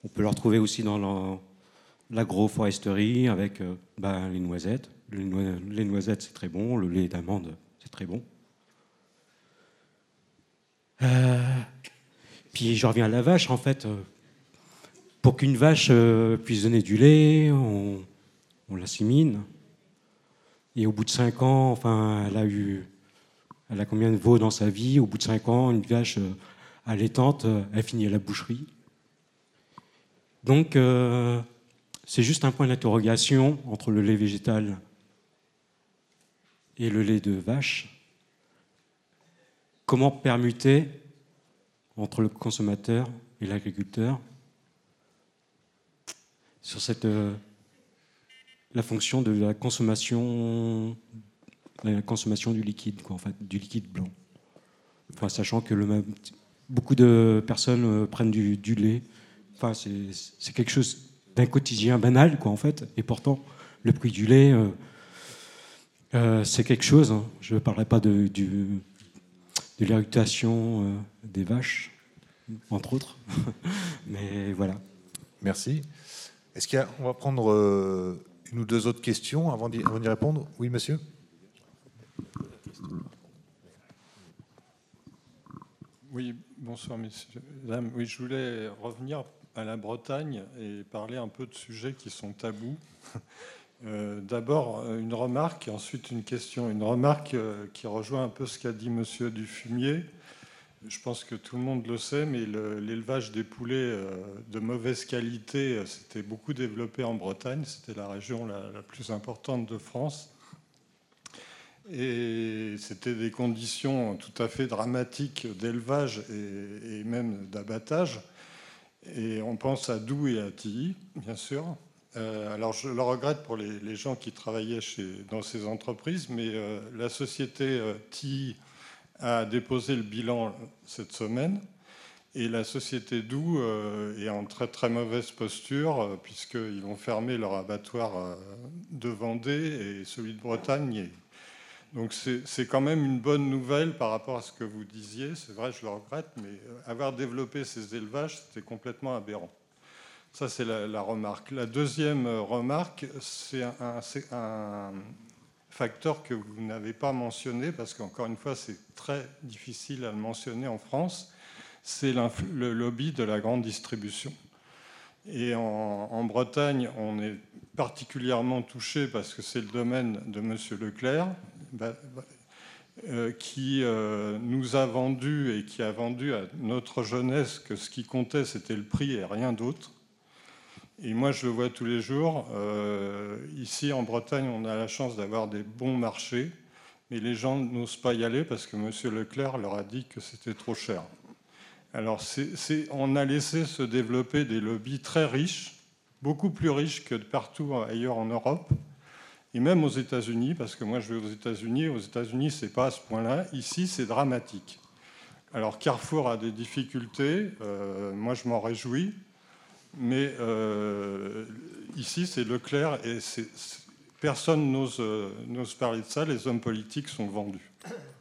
On peut le retrouver aussi dans l'agroforesterie avec euh, ben, les noisettes. Les, noisettes, c'est très bon. Le lait d'amande, c'est très bon. Euh, puis je reviens à la vache. En fait, euh, pour qu'une vache puisse donner du lait, on, on. Et au bout de 5 ans, enfin, elle a eu, elle a combien de veaux dans sa vie? Au bout de 5 ans, une vache allaitante, euh, elle finit à la boucherie. Donc, euh, c'est juste un point d'interrogation entre le lait végétal et le lait de vache. Comment permuter entre le consommateur et l'agriculteur sur cette, euh, la fonction de la consommation, la consommation du liquide, quoi, en fait, du liquide blanc. Enfin, sachant que le même, Beaucoup de personnes euh, prennent du, lait. Enfin, c'est quelque chose d'un quotidien banal, quoi, en fait. Et pourtant, le prix du lait, euh, euh, c'est quelque chose. Hein. Je ne parlerai pas de, de l'irritation des vaches, entre autres. Mais voilà. Merci. Est-ce qu'on va prendre une ou deux autres questions avant d'y répondre? Oui, monsieur? Oui, bonsoir, messieurs. Oui, je voulais revenir à la Bretagne et parler un peu de sujets qui sont tabous. Euh, d'abord, une remarque et ensuite une question. Une remarque euh, qui rejoint un peu ce qu'a dit monsieur Dufumier. Je pense que tout le monde le sait, mais l'élevage des poulets euh, de mauvaise qualité s'était beaucoup développé en Bretagne. C'était la région la, plus importante de France. Et c'était des conditions tout à fait dramatiques d'élevage et, même d'abattage. Et on pense à Doux et à Tilly, bien sûr. Euh, alors je le regrette pour les, gens qui travaillaient chez, dans ces entreprises, mais euh, la société euh, a déposé le bilan cette semaine. Et la société Doux est en très très mauvaise posture, puisqu'ils vont fermer leur abattoir de Vendée et celui de Bretagne donc c'est quand même une bonne nouvelle par rapport à ce que vous disiez. C'est vrai, je le regrette, mais euh, avoir développé ces élevages, c'était complètement aberrant. Ça, c'est la, remarque. La deuxième euh, remarque, c'est un, facteur que vous n'avez pas mentionné, parce qu'encore une fois, c'est très difficile à le mentionner en France, c'est le lobby de la grande distribution. Et en, en, Bretagne, on est particulièrement touché parce que c'est le domaine de M. Leclerc, qui euh, nous a vendu et qui a vendu à notre jeunesse que ce qui comptait, c'était le prix et rien d'autre. Et moi, je le vois tous les jours. Euh, ici, en Bretagne, on a la chance d'avoir des bons marchés, mais les gens n'osent pas y aller parce que M. Leclerc leur a dit que c'était trop cher. Alors, on a laissé se développer des lobbies très riches, beaucoup plus riches que partout ailleurs en Europe, et même aux États-Unis, parce que moi je vais aux États-Unis, aux États-Unis c'est pas à ce point-là, ici c'est dramatique. Alors Carrefour a des difficultés, euh, moi je m'en réjouis, mais euh, ici c'est Leclerc et personne euh, n'ose parler de ça, les hommes politiques sont vendus.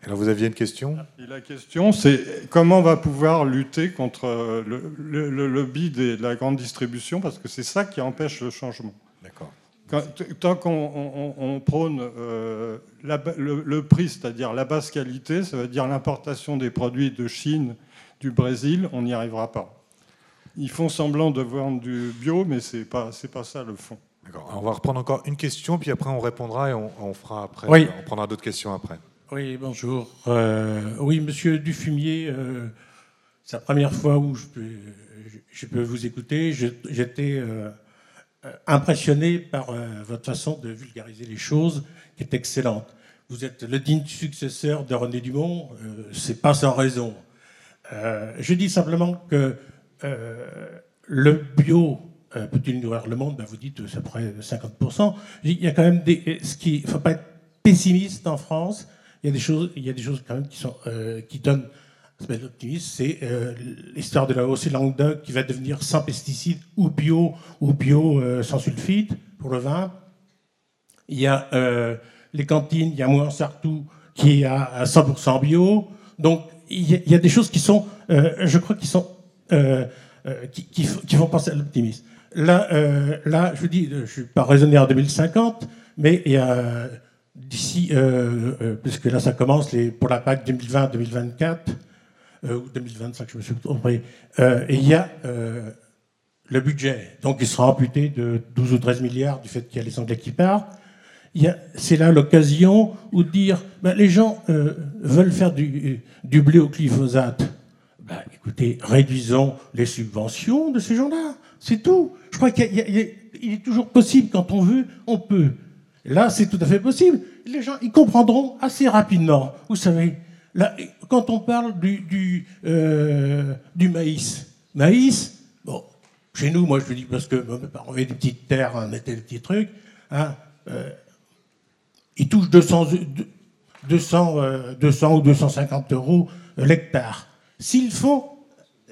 Alors vous aviez une question? Et La question c'est comment on va pouvoir lutter contre le, le lobby de la grande distribution, parce que c'est ça qui empêche le changement. D'accord tant qu'on prône euh, le, prix, c'est-à-dire la basse qualité, ça veut dire l'importation des produits de Chine, du Brésil, on n'y arrivera pas. Ils font semblant de vendre du bio, mais ce n'est pas, pas ça le fond. On va reprendre encore une question, puis après on répondra et on, fera après. On prendra d'autres questions après. Oui, bonjour. Euh, oui, monsieur Dufumier, euh, c'est la première fois où je peux, je peux vous écouter. J'étais euh, impressionné par euh, votre façon de vulgariser les choses, qui est excellente. Vous êtes le digne successeur de René Dumont, euh, c'est pas sans raison. je dis simplement que le bio peut-il nourrir le monde? Ben Vous dites c'est à peu près 50%. Il y a quand même des. Qui, faut pas être pessimiste en France. Il y a des choses, il y a des choses quand même qui sont qui donnent c'est euh, l'histoire de la hausse Languedoc qui va devenir sans pesticides ou bio ou bio euh, sans sulfite pour le vin. Il y a euh, les cantines, il y a moins Sartou qui est à 100% bio. Donc il y, a, des choses qui sont, je crois, qui sont qui, vont penser à l'optimisme. Là, là, je vous dis, je suis pas raisonné en 2050, mais il y a d'ici, puisque là ça commence pour la PAC 2020-2024 euh, ou 2025, je me suis trompé. Euh, et il y a euh, le budget, donc il sera amputé de 12 ou 13 milliards du fait qu'il y a les Anglais qui partent. C'est là l'occasion où dire ben, les gens veulent faire du, du blé au glyphosate. Ben, écoutez, réduisons les subventions de ces gens-là. C'est tout. Je crois qu'il est toujours possible, quand on veut, on peut. Là, c'est tout à fait possible. Les gens, ils comprendront assez rapidement. Vous savez, quand on parle du, euh, du, maïs, maïs, bon, chez nous, moi je le dis parce que mes parents avaient des petites terres, on mettait des petits trucs, hein, ils touchent 200, 200, 200 ou 250 euros l'hectare. S'ils font,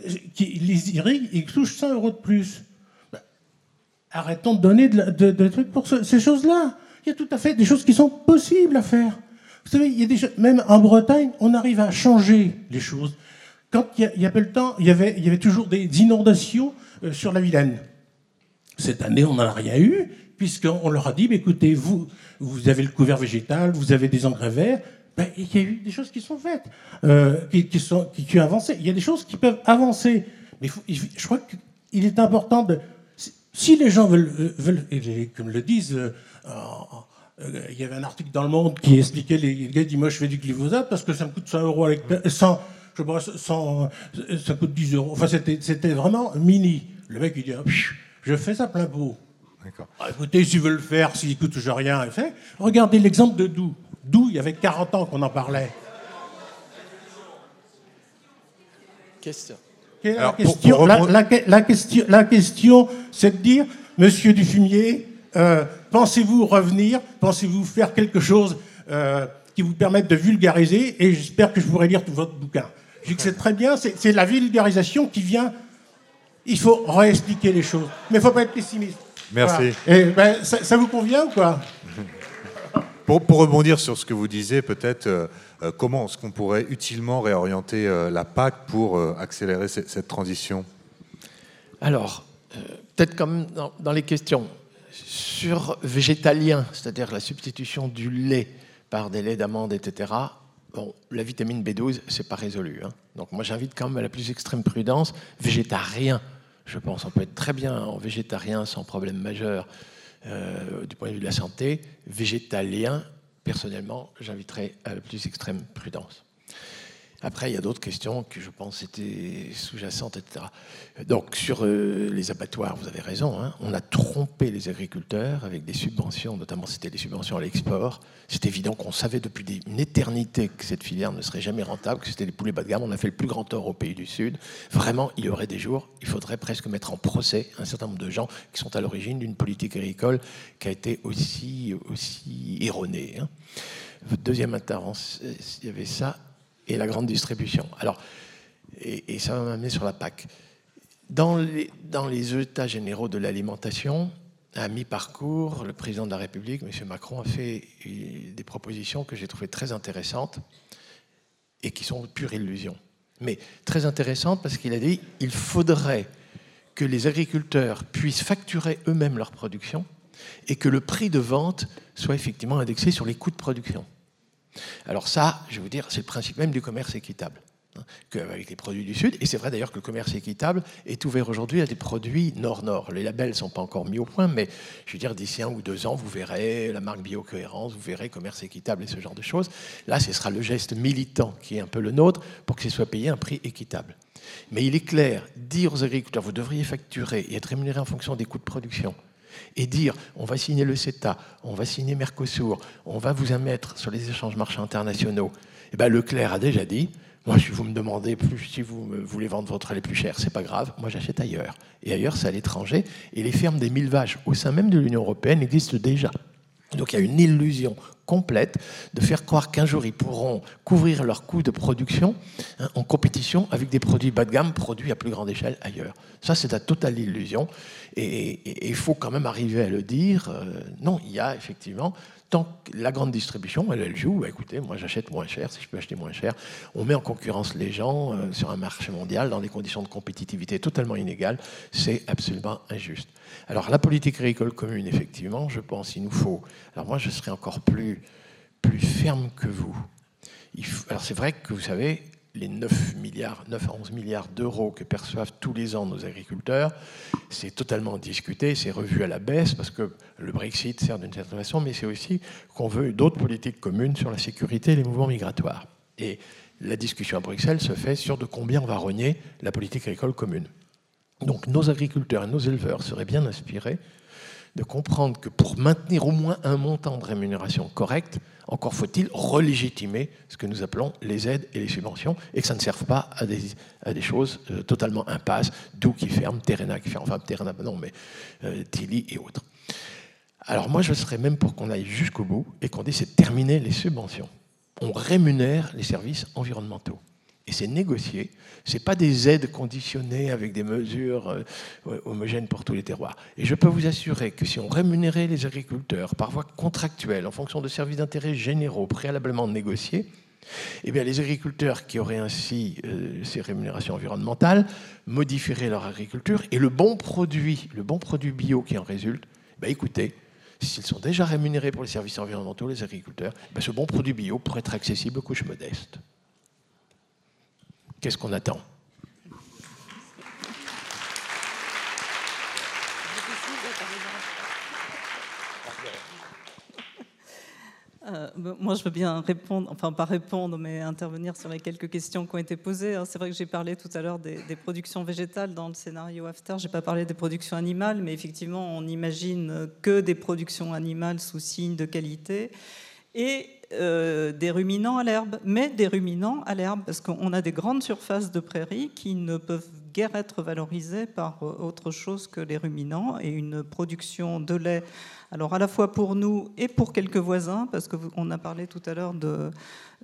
les irriguent, ils touchent 100 euros de plus. Ben, arrêtons de donner des trucs pour ces choses-là. Il y a tout à fait des choses qui sont possibles à faire. Vous savez, il y a des même en Bretagne, on arrive à changer les choses. Quand il y a, peu de temps, il y avait, il y avait toujours des inondations euh, sur la Vilaine. cette année, on n'en a rien eu, puisqu'on leur a dit, bah, écoutez, vous, vous avez le couvert végétal, vous avez des engrais verts, ben, il y a eu des choses qui sont faites, euh, qui, sont, qui, ont avancé. Il y a des choses qui peuvent avancer. Mais je crois qu'il est important de. Si les gens veulent, veulent comme le disent, euh, il y avait un article dans Le Monde qui expliquait les, gars disent Moi, je fais du glyphosate parce que ça me coûte 100 euros avec. 100, je sais ça coûte 10 euros. Enfin, c'était vraiment mini. Le mec, il dit Je fais ça plein pot. Ah, écoutez, s'ils veulent le faire, s'il coûte toujours rien, fait. Regardez l'exemple de Doux. D'où il y avait 40 ans qu'on en parlait. Question. La, question, la, question, la, question, c'est de dire, Monsieur Dufumier, euh, pensez-vous revenir Pensez-vous faire quelque chose euh, qui vous permette de vulgariser Et j'espère que je pourrai lire tout votre bouquin. Je dis que c'est très bien, c'est la vulgarisation qui vient. Il faut réexpliquer les choses. Mais il ne faut pas être pessimiste. Merci. Et ben, ça, ça vous convient ou quoi? Pour, rebondir sur ce que vous disiez, peut-être euh, comment est-ce qu'on pourrait utilement réorienter euh, la PAC pour accélérer cette, transition? Alors, peut-être comme dans, les questions sur végétalien, c'est-à-dire la substitution du lait par des laits d'amande, etc. La vitamine B12, c'est pas résolu. Hein. Donc moi, j'invite quand même à la plus extrême prudence. Végétarien, je pense, on peut être très bien en végétarien sans problème majeur euh, du point de vue de la santé, végétalien, personnellement, j'inviterais à la plus extrême prudence. Après, il y a d'autres questions que je pense étaient sous-jacentes, etc. Donc, sur euh, les abattoirs, vous avez raison. Hein. on a trompé les agriculteurs avec des subventions, notamment c'était des subventions à l'export. C'est évident qu'on savait depuis une éternité que cette filière ne serait jamais rentable, que c'était des poulets bas de gamme. On a fait le plus grand tort au pays du Sud. Vraiment, il y aurait des jours, il faudrait presque mettre en procès un certain nombre de gens qui sont à l'origine d'une politique agricole qui a été aussi, aussi erronée. Hein. Deuxième intervention, il y avait ça et la grande distribution. Alors, et, ça va m'amener sur la PAC. Dans les, dans les états généraux de l'alimentation, à mi-parcours, le président de la République, M. Macron, a fait des propositions que j'ai trouvées très intéressantes et qui sont pure illusion. Mais très intéressantes parce qu'il a dit il faudrait que les agriculteurs puissent facturer eux-mêmes leur production et que le prix de vente soit effectivement indexé sur les coûts de production. Alors ça, je vais vous dire, c'est le principe même du commerce équitable. Hein, avec les produits du Sud. Et c'est vrai d'ailleurs que le commerce équitable est ouvert aujourd'hui à des produits nord-nord. Les labels ne sont pas encore mis au point, mais je veux dire, d'ici un ou deux ans, vous verrez la marque Biocohérence, vous verrez commerce équitable et ce genre de choses. Là, ce sera le geste militant qui est un peu le nôtre pour que ce soit payé un prix équitable. Mais il est clair, dire aux agriculteurs, vous devriez facturer et être rémunéré en fonction des coûts de production et dire on va signer le CETA, on va signer Mercosur, on va vous mettre sur les échanges marchands internationaux, eh ben Leclerc a déjà dit moi, si vous me demandez plus, si vous voulez vendre votre lait plus cher, c'est pas grave, moi j'achète ailleurs. Et ailleurs, c'est à l'étranger. Et les fermes des mille vaches au sein même de l'Union européenne existent déjà. Donc il y a une illusion complète de faire croire qu'un jour ils pourront couvrir leurs coûts de production hein, en compétition avec des produits bas de gamme produits à plus grande échelle ailleurs. Ça, c'est la totale illusion. Et il faut quand même arriver à le dire. Euh, non, il y a effectivement tant que la grande distribution, elle, joue, bah, écoutez, moi j'achète moins cher, si je peux acheter moins cher. On met en concurrence les gens euh, sur un marché mondial dans des conditions de compétitivité totalement inégales. C'est absolument injuste. Alors la politique agricole commune, effectivement, je pense qu'il nous faut. Alors moi, je serais encore plus, plus ferme que vous. alors c'est vrai que vous savez, les 9, milliards, 9 à 11 milliards d'euros que perçoivent tous les ans nos agriculteurs, c'est totalement discuté, c'est revu à la baisse parce que le Brexit sert d'une certaine façon, mais c'est aussi qu'on veut d'autres politiques communes sur la sécurité et les mouvements migratoires. Et la discussion à Bruxelles se fait sur de combien on va renier la politique agricole commune. Donc nos agriculteurs et nos éleveurs seraient bien inspirés de comprendre que pour maintenir au moins un montant de rémunération correct, encore faut-il relégitimer ce que nous appelons les aides et les subventions, et que ça ne serve pas à des, choses euh, totalement impasses, d'où qui ferme, Terena qui ferme, enfin Terena, non, mais euh, Tilly et autres. Alors moi, je serais même pour qu'on aille jusqu'au bout et qu'on dise c'est terminer les subventions. On rémunère les services environnementaux. Et c'est négocié. Ce pas des aides conditionnées avec des mesures euh, homogènes pour tous les terroirs. Et je peux vous assurer que si on rémunérait les agriculteurs par voie contractuelle en fonction de services d'intérêt généraux préalablement négociés, Eh bien, les agriculteurs qui auraient ainsi euh, ces rémunérations environnementales modifieraient leur agriculture et le bon produit, le bon produit bio qui en résulte, ben écoutez, s'ils sont déjà rémunérés pour les services environnementaux, les agriculteurs, ben ce bon produit bio pourrait être accessible aux couches modestes. Qu'est-ce qu'on attend? Euh, moi, je veux bien répondre, enfin pas répondre, mais intervenir sur les quelques questions qui ont été posées. C'est vrai que j'ai parlé tout à l'heure des, productions végétales dans le scénario After. J'ai pas parlé des productions animales, mais effectivement, on n'imagine que des productions animales sous signe de qualité et euh, des ruminants à l'herbe, mais des ruminants à l'herbe, parce qu'on a des grandes surfaces de prairies qui ne peuvent guère être valorisées par euh, autre chose que les ruminants et une production de lait alors à la fois pour nous et pour quelques voisins, parce qu'on a parlé tout à l'heure de,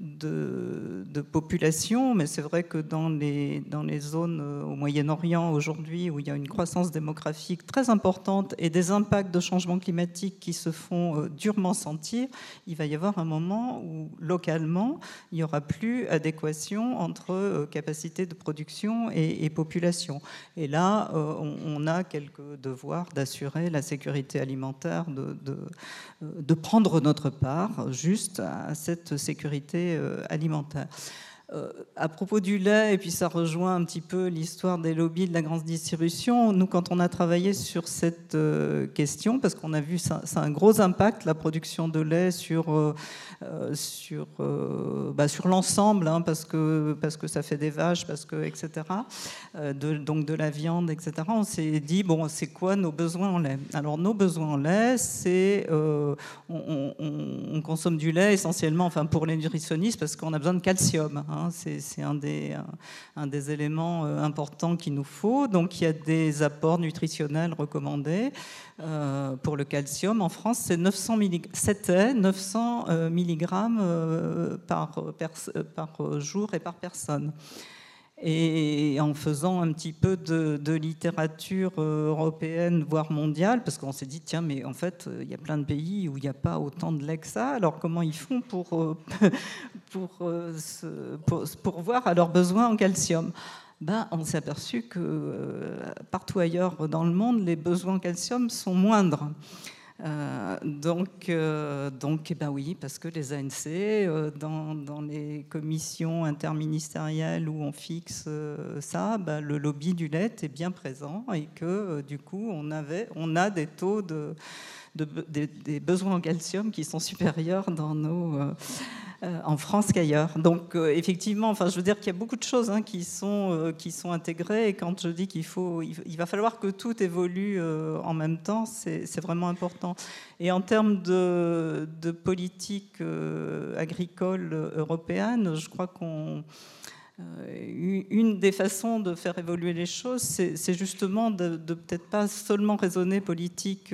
de, population, mais c'est vrai que dans les, dans les zones euh, au Moyen-Orient aujourd'hui, où il y a une croissance démographique très importante et des impacts de changement climatique qui se font euh, durement sentir, il va y avoir un moment où localement, il n'y aura plus adéquation entre euh, capacité de production et, population. Et là, on, a quelques devoirs d'assurer la sécurité alimentaire, de, de, de prendre notre part juste à cette sécurité euh, alimentaire. Euh, à propos du lait, et puis ça rejoint un petit peu l'histoire des lobbies de la grande distribution, nous, quand on a travaillé sur cette euh, question, parce qu'on a vu ça, ça, a un gros impact, la production de lait sur, euh, bah, sur l'ensemble, hein, parce, que, parce que ça fait des vaches, parce que, etc., donc de la viande, etc., on s'est dit, bon, c'est quoi nos besoins en lait? Alors, nos besoins en lait, c'est, on, consomme du lait essentiellement, enfin, pour les nutritionnistes, parce qu'on a besoin de calcium. Hein, Hein, c'est un des, éléments euh, importants qu'il nous faut. Donc il y a des apports nutritionnels recommandés. Euh, pour le calcium, en France, c'est 900 c'était 900 mg par, par jour et par personne et en faisant un petit peu de, littérature euh, européenne, voire mondiale, parce qu'on s'est dit, tiens, mais en fait, euh, il y a plein de pays où il n'y a pas autant de lait que ça, alors comment ils font pour, euh, pour, pour voir à leurs besoins en calcium? Ben, on s'est aperçu que partout ailleurs dans le monde, les besoins en calcium sont moindres. Euh, donc, euh, donc eh ben oui, parce que les ANC, euh, dans, dans, les commissions interministérielles où on fixe ça, ben, le lobby du lait est bien présent et que du coup, on, avait, on a des taux de, des, besoins en calcium qui sont supérieurs dans nos, euh, en France qu'ailleurs. Donc euh, effectivement, enfin, je veux dire qu'il y a beaucoup de choses hein, qui, sont, euh, qui sont intégrées. Et quand je dis qu'il faut, il va falloir que tout évolue en même temps, c'est vraiment important. Et en termes de politique agricole européenne, je crois qu'on une des façons de faire évoluer les choses, c'est justement de, peut-être pas seulement raisonner politique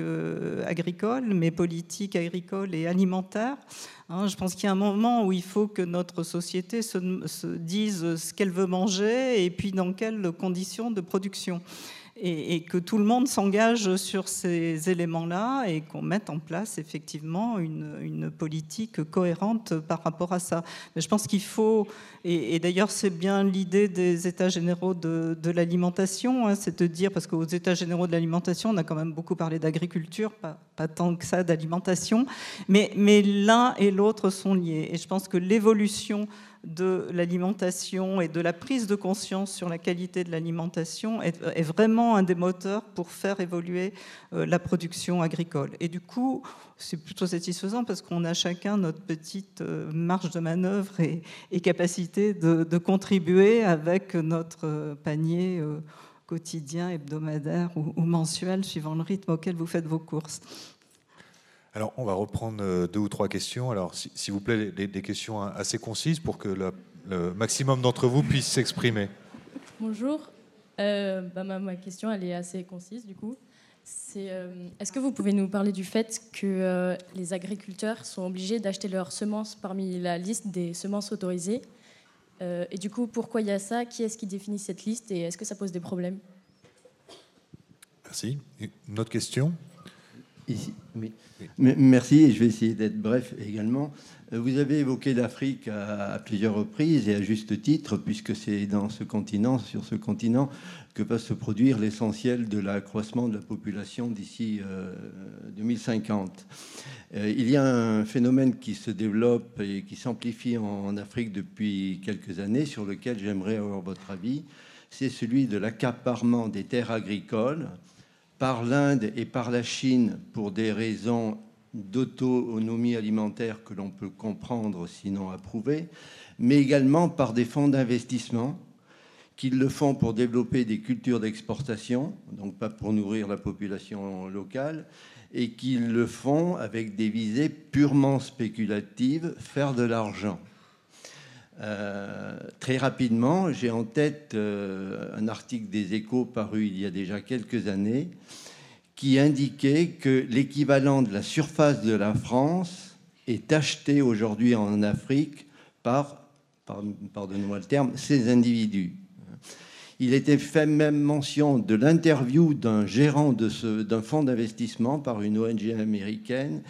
agricole, mais politique agricole et alimentaire. Hein, je pense qu'il y a un moment où il faut que notre société se, dise ce qu'elle veut manger et puis dans quelles conditions de production. Et, que tout le monde s'engage sur ces éléments-là et qu'on mette en place effectivement une, politique cohérente par rapport à ça. Mais je pense qu'il faut, et, d'ailleurs c'est bien l'idée des États généraux de, l'alimentation, hein, c'est de dire, parce qu'aux États généraux de l'alimentation, on a quand même beaucoup parlé d'agriculture, pas, tant que ça d'alimentation, mais l'un et l'autre sont liés. Et je pense que l'évolution de l'alimentation et de la prise de conscience sur la qualité de l'alimentation est, vraiment un des moteurs pour faire évoluer euh, la production agricole. Et du coup, c'est plutôt satisfaisant parce qu'on a chacun notre petite euh, marge de manœuvre et, capacité de, contribuer avec notre panier euh, quotidien, hebdomadaire ou mensuel, suivant le rythme auquel vous faites vos courses. Alors, on va reprendre euh, deux ou trois questions. Alors, s'il vous plaît, des questions assez concises pour que le, maximum d'entre vous puissent s'exprimer. Bonjour. Euh, bah, ma, question, elle est assez concise, du coup. C'est, euh, est-ce que vous pouvez nous parler du fait que les agriculteurs sont obligés d'acheter leurs semences parmi la liste des semences autorisées? Et du coup, pourquoi il y a ça? Qui est-ce qui définit cette liste? Et est-ce que ça pose des problèmes? Merci. Une autre question? Ici, oui. Merci, et je vais essayer d'être bref également. Euh, vous avez évoqué l'Afrique à, plusieurs reprises et à juste titre, puisque c'est dans ce continent, sur ce continent, que va se produire l'essentiel de l'accroissement de la population d'ici 2050. Euh, euh, il y a un phénomène qui se développe et qui s'amplifie en, Afrique depuis quelques années, sur lequel j'aimerais avoir votre avis. C'est celui de l'accaparement des terres agricoles par l'Inde et par la Chine pour des raisons d'autonomie alimentaire que l'on peut comprendre sinon approuver, mais également par des fonds d'investissement qui le font pour développer des cultures d'exportation, donc pas pour nourrir la population locale, et qui le font avec des visées purement spéculatives, faire de l'argent. Euh, très rapidement, j'ai en tête euh, un article des échos paru il y a déjà quelques années qui indiquait que l'équivalent de la surface de la France est acheté aujourd'hui en Afrique par, pardonnez-moi le terme, ces individus. Il était fait même mention de l'interview d'un gérant d'un fonds d'investissement par une ONG américaine.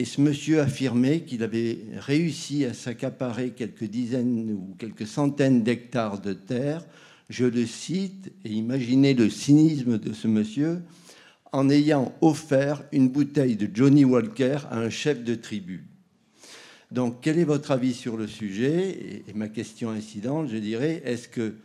Et ce monsieur affirmait qu'il avait réussi à s'accaparer quelques dizaines ou quelques centaines d'hectares de terre. Je le cite, et imaginez le cynisme de ce monsieur, en ayant offert une bouteille de Johnny Walker à un chef de tribu. Donc, quel est votre avis sur le sujet et, ma question incidente, je dirais, est-ce que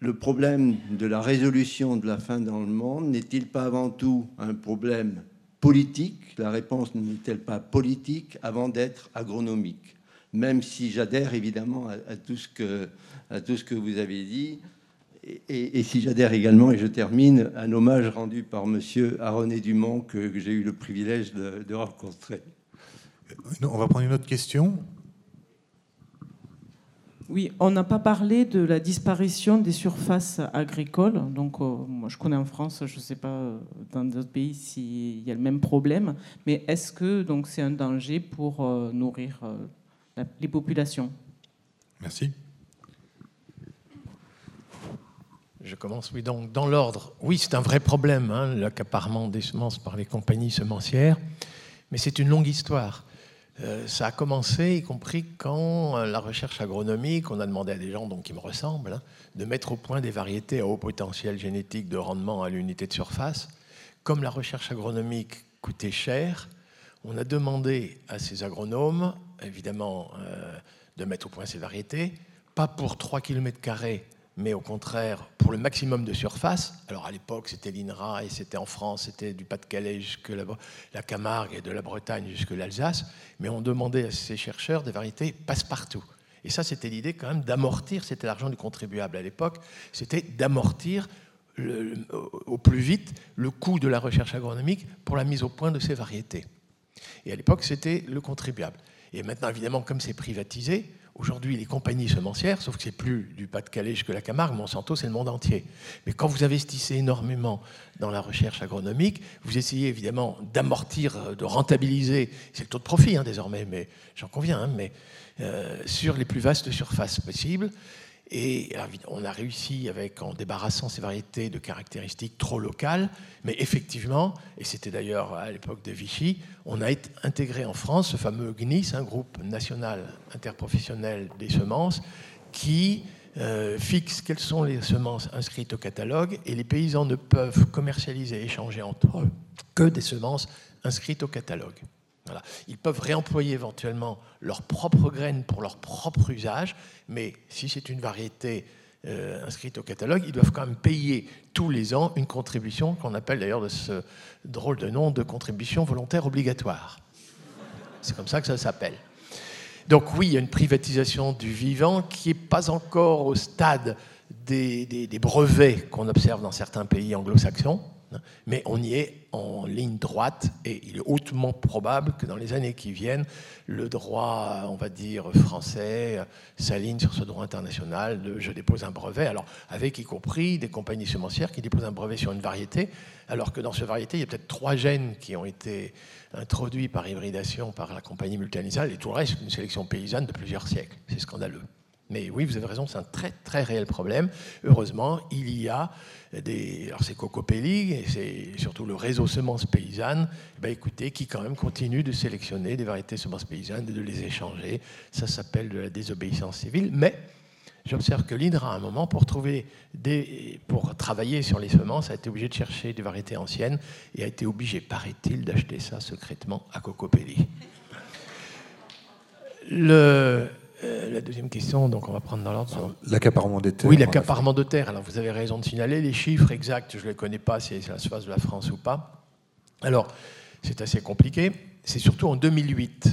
le problème de la résolution de la faim dans le monde n'est-il pas avant tout un problème politique La réponse n'est-elle pas politique avant d'être agronomique? Même si j'adhère évidemment à, tout ce que, vous avez dit, et, si j'adhère également, et je termine, un hommage rendu par M. Aroné Dumont que, j'ai eu le privilège de, rencontrer. On va prendre une autre question. Oui, on n'a pas parlé de la disparition des surfaces agricoles. Donc, euh, moi, je connais en France, je ne sais pas euh, dans d'autres pays s'il y a le même problème. Mais est-ce que donc c'est un danger pour euh, nourrir les populations? Merci. Je commence, oui. Donc, dans l'ordre, oui, c'est un vrai problème, hein, l'accaparement des semences par les compagnies semencières, mais c'est une longue histoire. Euh, ça a commencé, y compris quand euh, la recherche agronomique, on a demandé à des gens donc, qui me ressemblent hein, de mettre au point des variétés à haut potentiel génétique de rendement à l'unité de surface. Comme la recherche agronomique coûtait cher, on a demandé à ces agronomes, évidemment, euh, de mettre au point ces variétés, pas pour 3 km mais au contraire pour le maximum de surface. Alors à l'époque, c'était l'INRA et c'était en France, c'était du Pas-de-Calais jusque la, Camargue et de la Bretagne jusque l'Alsace. Mais on demandait à ces chercheurs des variétés passe-partout. Et ça, c'était l'idée quand même d'amortir, c'était l'argent du contribuable à l'époque, c'était d'amortir au plus vite le coût de la recherche agronomique pour la mise au point de ces variétés. Et à l'époque, c'était le contribuable. Et maintenant, évidemment, comme c'est privatisé, Aujourd'hui, les compagnies semencières, sauf que c'est plus du Pas-de-Calais jusque la Camargue, Monsanto, c'est le monde entier. Mais quand vous investissez énormément dans la recherche agronomique, vous essayez évidemment d'amortir, de rentabiliser, c'est le taux de profit hein, désormais, mais j'en conviens, hein, mais euh, sur les plus vastes surfaces possibles. Et on a réussi en débarrassant ces variétés de caractéristiques trop locales, mais effectivement, et c'était d'ailleurs à l'époque de Vichy, on a intégré en France ce fameux GNIS, un groupe national interprofessionnel des semences, qui euh, fixe quelles sont les semences inscrites au catalogue, et les paysans ne peuvent commercialiser et échanger entre eux que des semences inscrites au catalogue. Ils peuvent réemployer éventuellement leurs propres graines pour leur propre usage, mais si c'est une variété euh, inscrite au catalogue, ils doivent quand même payer tous les ans une contribution qu'on appelle d'ailleurs de ce drôle de nom de contribution volontaire obligatoire. C'est comme ça que ça s'appelle. Donc oui, il y a une privatisation du vivant qui n'est pas encore au stade des brevets qu'on observe dans certains pays anglo-saxons mais on y est en ligne droite et il est hautement probable que dans les années qui viennent, le droit, on va dire, français s'aligne sur ce droit international de je dépose un brevet, alors avec y compris des compagnies semencières qui déposent un brevet sur une variété, alors que dans cette variété, il y a peut-être trois gènes qui ont été introduits par hybridation par la compagnie multinationale et tout le reste, une sélection paysanne de plusieurs siècles. C'est scandaleux. Mais oui, vous avez raison, c'est un très très réel problème. Heureusement, il y a des. Alors c'est Cocopelli et c'est surtout le réseau semences paysannes, eh ben, écoutez, qui quand même continue de sélectionner des variétés semences paysannes et de les échanger. Ça s'appelle de la désobéissance civile. Mais j'observe que l'INRA, à un moment, pour, trouver des, pour travailler sur les semences, a été obligé de chercher des variétés anciennes et a été obligé, paraît-il, d'acheter ça secrètement à Cocopelli. Le, euh, la deuxième question, donc on va prendre dans l'ordre. L'accaparement des terres. Oui, l'accaparement de terres. Alors vous avez raison de signaler les chiffres exacts. Je ne les connais pas si c'est la surface de la France ou pas. Alors c'est assez compliqué. C'est surtout en 2008.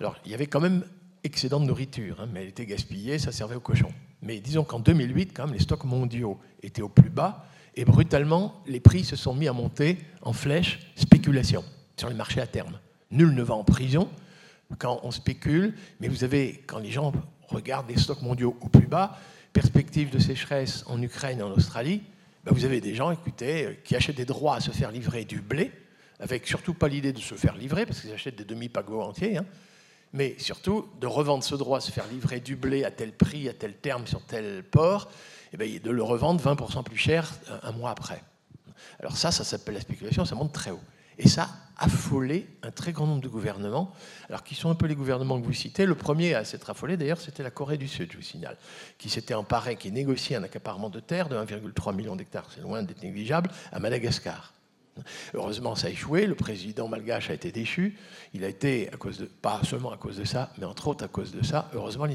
Alors il y avait quand même excédent de nourriture, hein, mais elle était gaspillée, ça servait aux cochons. Mais disons qu'en 2008, quand même, les stocks mondiaux étaient au plus bas et brutalement, les prix se sont mis à monter en flèche spéculation sur les marchés à terme. Nul ne va en prison quand on spécule, mais vous avez, quand les gens regardent les stocks mondiaux au plus bas, perspective de sécheresse en Ukraine et en Australie, ben vous avez des gens, écoutez, euh, qui achètent des droits à se faire livrer du blé, avec surtout pas l'idée de se faire livrer, parce qu'ils achètent des demi-pagots entiers, hein, mais surtout de revendre ce droit à se faire livrer du blé à tel prix, à tel terme, sur tel port, et bien de le revendre 20% plus cher un mois après. Alors ça, ça s'appelle la spéculation, ça monte très haut. Et ça a affolé un très grand nombre de gouvernements, alors qui sont un peu les gouvernements que vous citez. Le premier à s'être affolé, d'ailleurs, c'était la Corée du Sud, je vous signale, qui s'était emparé, qui négociait un accaparement de terre de 1,3 million d'hectares, c'est loin d'être négligeable, à Madagascar. Heureusement, ça a échoué. Le président malgache a été déchu. Il a été, à cause de, pas seulement à cause de ça, mais entre autres à cause de ça, heureusement.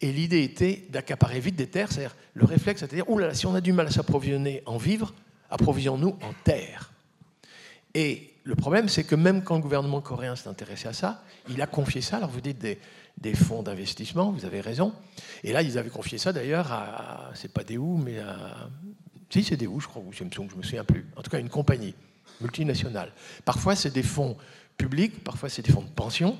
Et l'idée était d'accaparer vite des terres, c'est-à-dire le réflexe, c'est-à-dire, oulala, si on a du mal à s'approvisionner en vivres, approvisionnons-nous en terre. Et le problème, c'est que même quand le gouvernement coréen s'est intéressé à ça, il a confié ça, alors vous dites des, fonds d'investissement, vous avez raison. Et là, ils avaient confié ça d'ailleurs à, c'est pas des où, mais à. Si, c'est des où, je crois, ou je me souviens plus. En tout cas, une compagnie multinationale. Parfois, c'est des fonds publics, parfois, c'est des fonds de pension.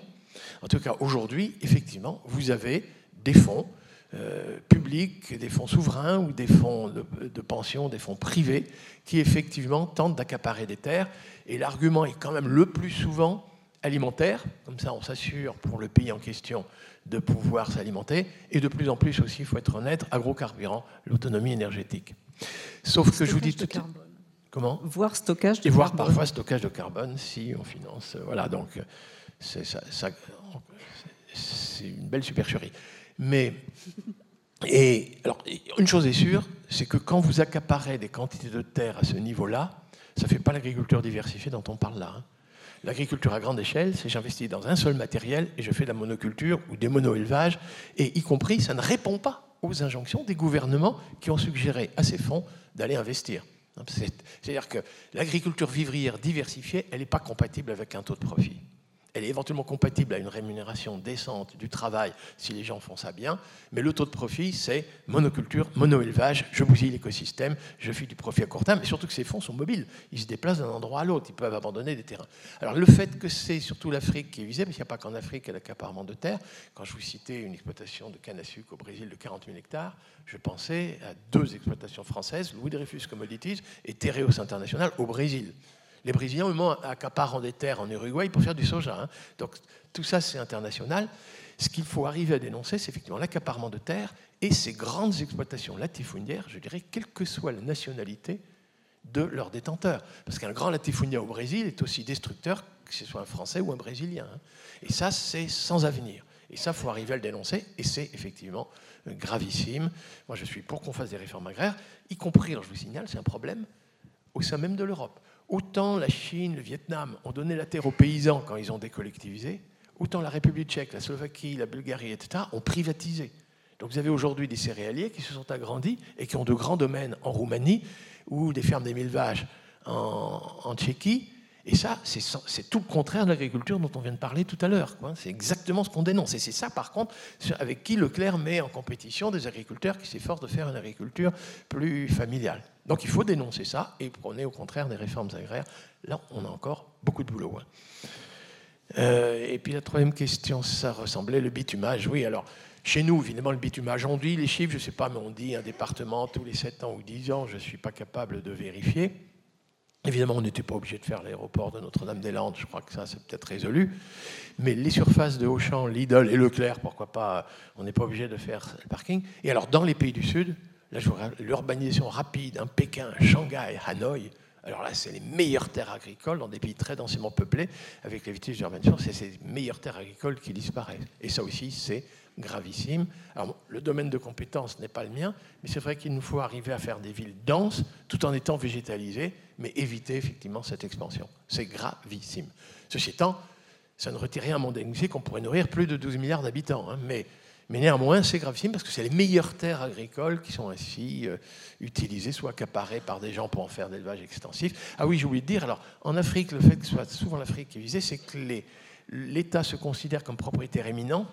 En tout cas, aujourd'hui, effectivement, vous avez des fonds euh, publics, des fonds souverains ou des fonds de, de, pension, des fonds privés, qui effectivement tentent d'accaparer des terres. Et l'argument est quand même le plus souvent alimentaire, comme ça on s'assure pour le pays en question de pouvoir s'alimenter, et de plus en plus aussi, il faut être honnête, agrocarburant, l'autonomie énergétique. Sauf que je vous dis tout Comment? Voir stockage de Et voir parfois stockage de carbone si on finance. Voilà, donc c'est une belle supercherie. Mais, une chose est sûre, c'est que quand vous accaparez des quantités de terre à ce niveau-là, ça ne fait pas l'agriculture diversifiée dont on parle là. Hein. L'agriculture à grande échelle, c'est j'investis dans un seul matériel et je fais de la monoculture ou des mono-élevages, et y compris, ça ne répond pas aux injonctions des gouvernements qui ont suggéré à ces fonds d'aller investir. C'est-à-dire que l'agriculture vivrière diversifiée, elle n'est pas compatible avec un taux de profit elle est éventuellement compatible à une rémunération décente du travail si les gens font ça bien, mais le taux de profit, c'est monoculture, monoélevage, je bousille l'écosystème, je fais du profit à court terme, et surtout que ces fonds sont mobiles, ils se déplacent d'un endroit à l'autre, ils peuvent abandonner des terrains. Alors le fait que c'est surtout l'Afrique qui est visée, parce qu'il n'y a pas qu'en Afrique l'accaparement de terre, quand je vous citais une exploitation de canne à sucre au Brésil de 40 000 hectares, je pensais à deux exploitations françaises, Louis Dreyfus Commodities et Tereos International au Brésil. Les Brésiliens, moment, accaparent des terres en Uruguay pour faire du soja. Hein. Donc tout ça, c'est international. Ce qu'il faut arriver à dénoncer, c'est effectivement l'accaparement de terres et ces grandes exploitations latifundières, je dirais, quelle que soit la nationalité de leurs détenteurs. Parce qu'un grand latifundier au Brésil est aussi destructeur que ce soit un Français ou un Brésilien. Hein. Et ça, c'est sans avenir. Et ça, il faut arriver à le dénoncer, et c'est effectivement gravissime. Moi, je suis pour qu'on fasse des réformes agraires, y compris, alors je vous signale, c'est un problème au sein même de l'Europe. Autant la Chine, le Vietnam ont donné la terre aux paysans quand ils ont décollectivisé, autant la République tchèque, la Slovaquie, la Bulgarie, etc., ont privatisé. Donc vous avez aujourd'hui des céréaliers qui se sont agrandis et qui ont de grands domaines en Roumanie ou des fermes d'élevages en, en Tchéquie. Et ça, c'est tout le contraire de l'agriculture dont on vient de parler tout à l'heure. C'est exactement ce qu'on dénonce. Et c'est ça, par contre, avec qui Leclerc met en compétition des agriculteurs qui s'efforcent de faire une agriculture plus familiale. Donc il faut dénoncer ça et prôner au contraire des réformes agraires. Là, on a encore beaucoup de boulot. Hein. Euh, et puis la troisième question, ça ressemblait le bitumage. Oui, alors chez nous, évidemment, le bitumage, on dit les chiffres, je ne sais pas, mais on dit un département tous les 7 ans ou 10 ans, je ne suis pas capable de vérifier. Évidemment, on n'était pas obligé de faire l'aéroport de Notre-Dame-des-Landes, je crois que ça, c'est peut-être résolu. Mais les surfaces de Auchan, Lidl et Leclerc, pourquoi pas, on n'est pas obligé de faire le parking. Et alors, dans les pays du Sud, l'urbanisation rapide, un Pékin, Shanghai, Hanoï, alors là, c'est les meilleures terres agricoles dans des pays très densément peuplés, avec les vitesses d'urbanisation, c'est ces meilleures terres agricoles qui disparaissent. Et ça aussi, c'est gravissime. Alors, le domaine de compétence n'est pas le mien, mais c'est vrai qu'il nous faut arriver à faire des villes denses tout en étant végétalisées, mais éviter effectivement cette expansion. C'est gravissime. Ceci étant, ça ne retire rien à mon qu'on pourrait nourrir plus de 12 milliards d'habitants, hein, mais, mais néanmoins, c'est gravissime parce que c'est les meilleures terres agricoles qui sont ainsi euh, utilisées, soit accaparées par des gens pour en faire de l'élevage extensif. Ah oui, j'ai oublié de dire, alors en Afrique, le fait que ce soit souvent l'Afrique qui est visée, c'est que l'État se considère comme propriétaire éminent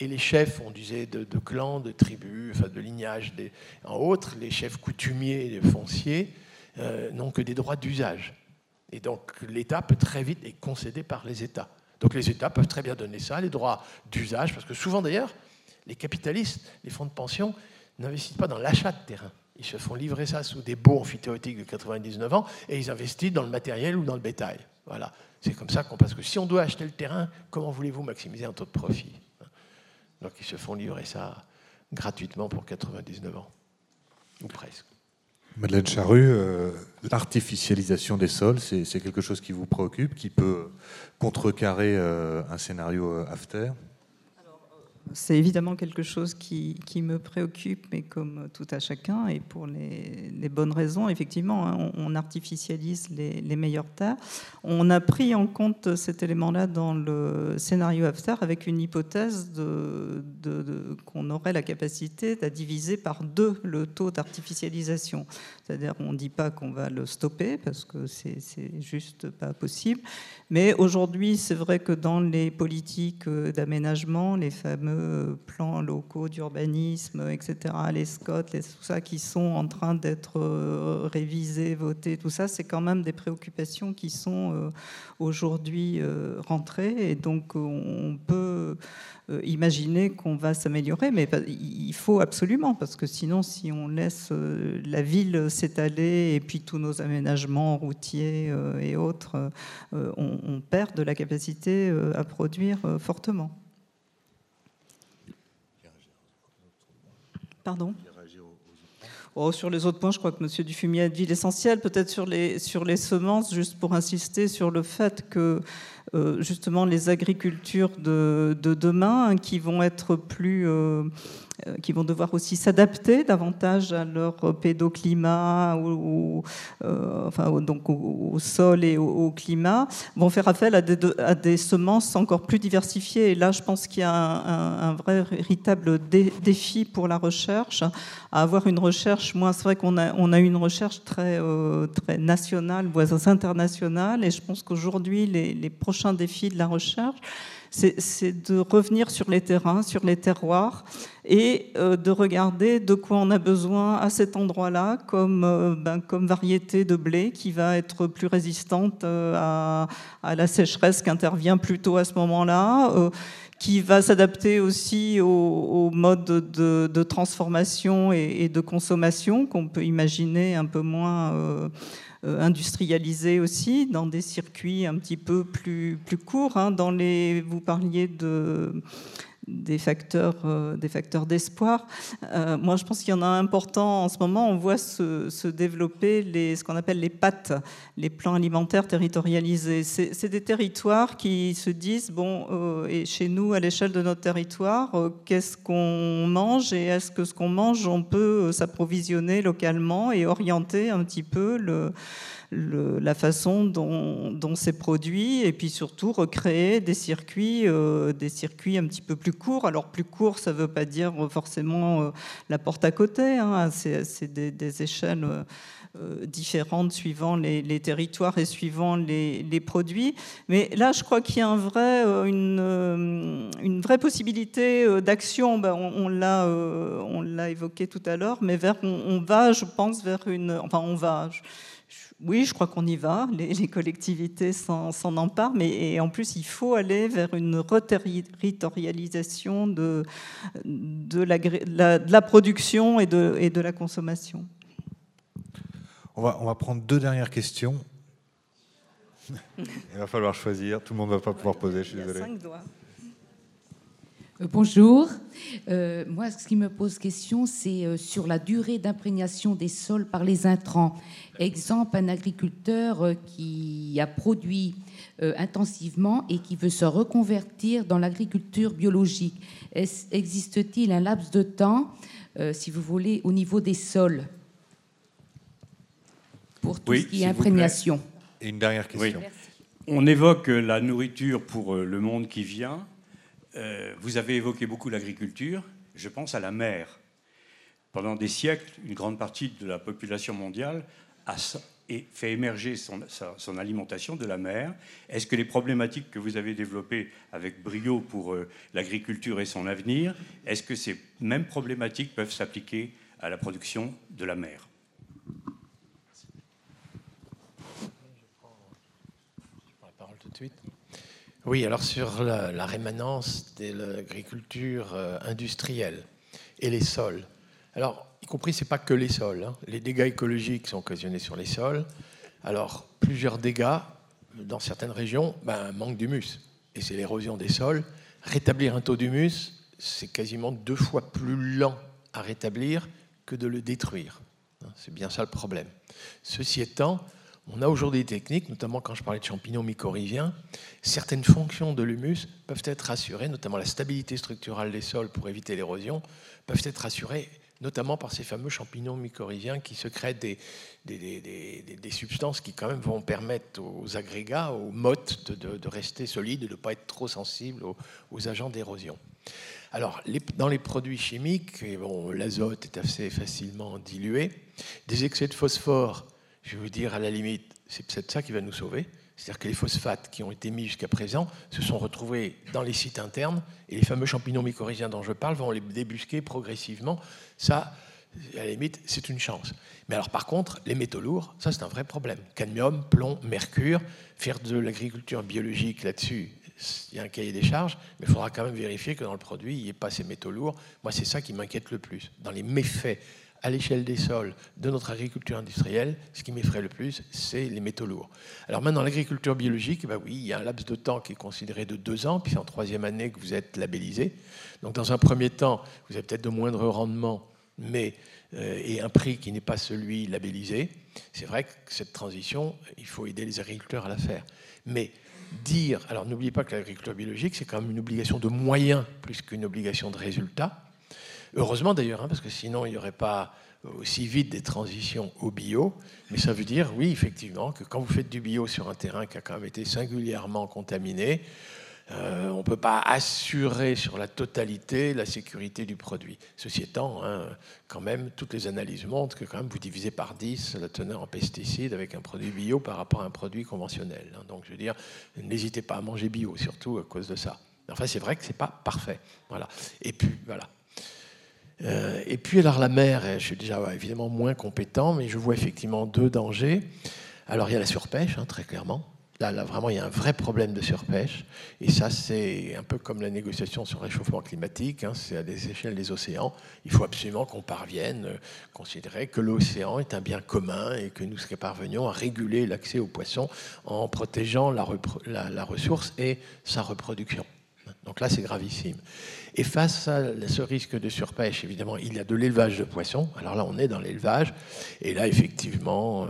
et les chefs, on disait, de, clans, de tribus, enfin de lignages, en autres, les chefs coutumiers fonciers, euh, n'ont que des droits d'usage. Et donc l'État peut très vite être concédé par les États. Donc les États peuvent très bien donner ça, les droits d'usage, parce que souvent d'ailleurs, les capitalistes, les fonds de pension, n'investissent pas dans l'achat de terrain. Ils se font livrer ça sous des baux amphithéotiques de 99 ans et ils investissent dans le matériel ou dans le bétail. Voilà. C'est comme ça qu'on. Parce que si on doit acheter le terrain, comment voulez-vous maximiser un taux de profit? Donc ils se font livrer ça gratuitement pour 99 ans, ou presque. Madeleine Charru, euh, l'artificialisation des sols, c'est quelque chose qui vous préoccupe, qui peut contrecarrer euh, un scénario euh, after? C'est évidemment quelque chose qui, me préoccupe, mais comme tout à chacun, et pour les, bonnes raisons, effectivement, hein, on, artificialise les, meilleures terres. On a pris en compte cet élément-là dans le scénario after avec une hypothèse de, qu'on aurait la capacité de diviser par deux le taux d'artificialisation. C'est-à-dire, on ne dit pas qu'on va le stopper, parce que c'est juste pas possible. Mais aujourd'hui, c'est vrai que dans les politiques d'aménagement, les fameux plans locaux d'urbanisme, etc., les SCOT, tout ça qui sont en train d'être euh, révisés, votés, tout ça, c'est quand même des préoccupations qui sont euh, aujourd'hui euh, rentrées. Et donc, on peut imaginer qu'on va s'améliorer, mais il faut absolument, parce que sinon, si on laisse la ville s'étaler et puis tous nos aménagements routiers et autres, on, perd de la capacité à produire fortement. Pardon oh, sur les autres points, je crois que M. Dufumier a dit l'essentiel. Peut-être sur les, sur les semences, juste pour insister sur le fait que euh, justement les agricultures de, demain, hein, qui vont être plus... Euh, qui vont devoir aussi s'adapter davantage à leur pédoclimat, euh, enfin, donc au, sol et au, climat, vont faire appel à des, semences encore plus diversifiées. Et là, je pense qu'il y a un, vrai véritable défi pour la recherche, à avoir une recherche. Moi, c'est vrai qu'on a, on une recherche très, euh, très nationale, voire internationale, et je pense qu'aujourd'hui, les prochains défis de la recherche, c'est de revenir sur les terrains, sur les terroirs, et euh, de regarder de quoi on a besoin à cet endroit-là comme, euh, ben, variété de blé qui va être plus résistante euh, à, la sécheresse qui intervient plutôt à ce moment-là qui va s'adapter aussi au, mode de, transformation et, de consommation qu'on peut imaginer un peu moins industrialisé aussi, dans des circuits un petit peu plus, plus courts. Hein, dans les, vous parliez de des facteurs, euh, des facteurs d'espoir. Euh, moi, je pense qu'il y en a un important en ce moment. On voit se, se développer les, ce qu'on appelle les PAT, les plans alimentaires territorialisés. C'est des territoires qui se disent bon, euh, et chez nous, à l'échelle de notre territoire, qu'est-ce qu'on mange et est-ce que ce qu'on mange, on peut s'approvisionner localement et orienter un petit peu le la façon dont, c'est produit et puis surtout recréer des circuits, euh, des circuits un petit peu plus courts. Alors plus court, ça ne veut pas dire forcément euh, la porte à côté, hein. c'est des, échelles. Euh, différentes suivant les, territoires et suivant les, produits. Mais là, je crois qu'il y a un vrai, une, une, vraie possibilité d'action. Ben, on, on l'a évoqué tout à l'heure, mais vers, on, va, je pense, vers une... Enfin, on va oui, je crois qu'on y va. Les, collectivités s'en emparent, mais en plus, il faut aller vers une reterritorialisation de, de, la, production et de, et de la consommation. On va, on va, prendre deux dernières questions. Il va falloir choisir. Tout le monde ne va pas pouvoir poser, je suis désolé. cinq doigts. Euh, bonjour. Euh, moi, ce qui me pose question, c'est euh, sur la durée d'imprégnation des sols par les intrants. Exemple, un agriculteur qui a produit intensivement et qui veut se reconvertir dans l'agriculture biologique. Existe-t-il un laps de temps, si vous voulez, au niveau des sols pour tout ce qui est imprégnation? Et une dernière question. On évoque la nourriture pour le monde qui vient. Euh, vous avez évoqué beaucoup l'agriculture. Je pense à la mer. Pendant des siècles, une grande partie de la population mondiale a fait émerger son, alimentation de la mer. Est-ce que les problématiques que vous avez développées avec brio pour euh, l'agriculture et son avenir, est-ce que ces mêmes problématiques peuvent s'appliquer à la production de la mer la parole tout de suite. Oui, alors sur la, rémanence de l'agriculture euh, industrielle et les sols. Alors, y compris, c'est pas que les sols. Hein. Les dégâts écologiques sont occasionnés sur les sols. Alors, plusieurs dégâts dans certaines régions, ben, manque d'humus. Et c'est l'érosion des sols. Rétablir un taux d'humus, c'est quasiment deux fois plus lent à rétablir que de le détruire. C'est bien ça le problème. Ceci étant, on a aujourd'hui des techniques, notamment quand je parlais de champignons mycorhiziens, certaines fonctions de l'humus peuvent être assurées, notamment la stabilité structurelle des sols pour éviter l'érosion, peuvent être assurées notamment par ces fameux champignons mycorhiziens qui secrètent des, des, substances qui quand même vont permettre aux agrégats, aux mottes de, rester solides et de ne pas être trop sensibles aux, agents d'érosion. Alors, dans les produits chimiques, bon, l'azote est assez facilement dilué. Des excès de phosphore je vais vous dire, à la limite, c'est peut-être ça qui va nous sauver. C'est-à-dire que les phosphates qui ont été mis jusqu'à présent se sont retrouvés dans les sites internes et les fameux champignons mycorhiziens dont je parle vont les débusquer progressivement. Ça, à la limite, c'est une chance. Mais alors, par contre, les métaux lourds, ça, c'est un vrai problème. Cadmium, plomb, mercure, faire de l'agriculture biologique là-dessus, il y a un cahier des charges, mais il faudra quand même vérifier que dans le produit, il n'y ait pas ces métaux lourds. Moi, c'est ça qui m'inquiète le plus. Dans les méfaits à l'échelle des sols de notre agriculture industrielle, ce qui m'effraie le plus, c'est les métaux lourds. Alors maintenant, l'agriculture biologique, bah oui, il y a un laps de temps qui est considéré de deux ans, puis c'est en troisième année que vous êtes labellisé. Donc dans un premier temps, vous avez peut-être de moindres rendements, mais euh, et un prix qui n'est pas celui labellisé. C'est vrai que cette transition, il faut aider les agriculteurs à la faire. Mais dire, alors n'oubliez pas que l'agriculture biologique, c'est quand même une obligation de moyens plus qu'une obligation de résultat. Heureusement d'ailleurs, hein, parce que sinon il n'y aurait pas aussi vite des transitions au bio. Mais ça veut dire, oui, effectivement, que quand vous faites du bio sur un terrain qui a quand même été singulièrement contaminé, euh, on ne peut pas assurer sur la totalité la sécurité du produit. Ceci étant, hein, quand même, toutes les analyses montrent que quand même vous divisez par 10 la teneur en pesticides avec un produit bio par rapport à un produit conventionnel. Hein. Donc je veux dire, n'hésitez pas à manger bio, surtout à cause de ça. Enfin, c'est vrai que ce n'est pas parfait. Voilà. Et puis, voilà. Euh, et puis, alors la mer, je suis déjà évidemment moins compétent, mais je vois effectivement deux dangers. Alors, il y a la surpêche, hein, très clairement. Là, vraiment, il y a un vrai problème de surpêche. Et ça, c'est un peu comme la négociation sur le réchauffement climatique. Hein, c'est à des échelles des océans. Il faut absolument qu'on parvienne euh, considérer que l'océan est un bien commun et que nous parvenions à réguler l'accès aux poissons en protégeant la ressource et sa reproduction. Donc là, c'est gravissime. Et face à ce risque de surpêche, évidemment, il y a de l'élevage de poissons. Alors là, on est dans l'élevage. Et là, effectivement, euh,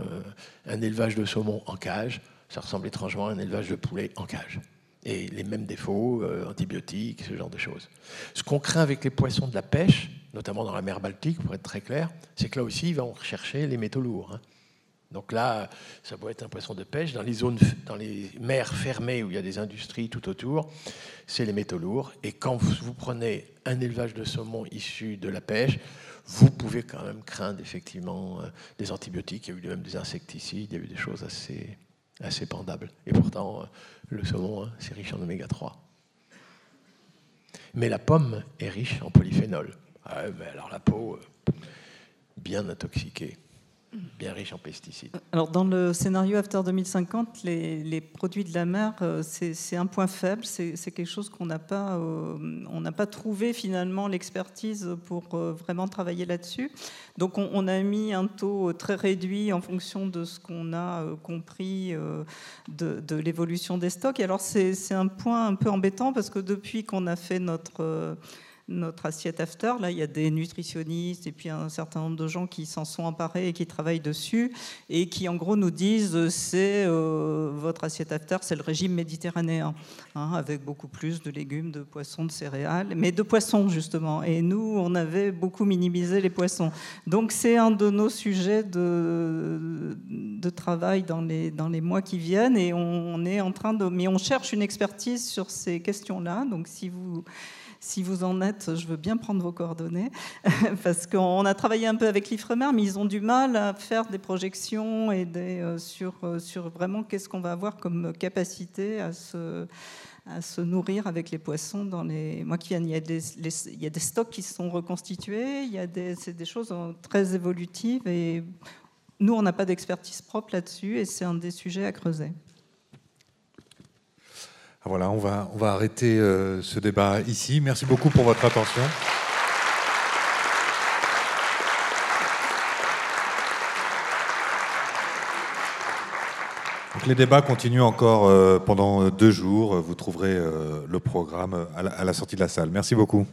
un élevage de saumon en cage, ça ressemble étrangement à un élevage de poulet en cage. Et les mêmes défauts, euh, antibiotiques, ce genre de choses. Ce qu'on craint avec les poissons de la pêche, notamment dans la mer Baltique, pour être très clair, c'est que là aussi, ils vont rechercher les métaux lourds. Hein. Donc là, ça peut être un poisson de pêche. Dans les zones, dans les mers fermées où il y a des industries tout autour, c'est les métaux lourds. Et quand vous, prenez un élevage de saumon issu de la pêche, vous pouvez quand même craindre effectivement euh, des antibiotiques. Il y a eu même des insecticides, il y a eu des choses assez, assez pendables. Et pourtant, euh, le saumon, hein, c'est riche en oméga 3. Mais la pomme est riche en polyphénol. Ah, alors la peau, euh, bien intoxiquée. Bien riche en pesticides. Alors dans le scénario After 2050, les, produits de la mer, euh, c'est un point faible, c'est quelque chose qu'on n'a pas, euh, pas trouvé finalement l'expertise pour euh, vraiment travailler là-dessus. Donc on, a mis un taux très réduit en fonction de ce qu'on a compris de, de l'évolution des stocks. Et alors c'est un point un peu embêtant parce que depuis qu'on a fait notre notre assiette after. Là, il y a des nutritionnistes et puis un certain nombre de gens qui s'en sont emparés et qui travaillent dessus et qui, en gros, nous disent c'est euh, votre assiette after, c'est le régime méditerranéen, hein, avec beaucoup plus de légumes, de poissons, de céréales, mais de poissons justement. Et nous, on avait beaucoup minimisé les poissons. Donc, c'est un de nos sujets de, travail dans les, dans les mois qui viennent et on est en train de, mais on cherche une expertise sur ces questions-là. Donc, si vous si vous en êtes, je veux bien prendre vos coordonnées, parce qu'on a travaillé un peu avec l'IFREMER, mais ils ont du mal à faire des projections et euh, sur, euh, sur vraiment qu'est-ce qu'on va avoir comme capacité à se, nourrir avec les poissons dans les mois qui. Il y a des, stocks qui sont reconstitués, il y a c'est des choses très évolutives et nous, on n'a pas d'expertise propre là-dessus et c'est un des sujets à creuser. Voilà, on va, on va arrêter euh, ce débat ici. Merci beaucoup pour votre attention. les débats continuent encore euh, pendant deux jours. Vous trouverez euh, le programme à la sortie de la salle. Merci beaucoup.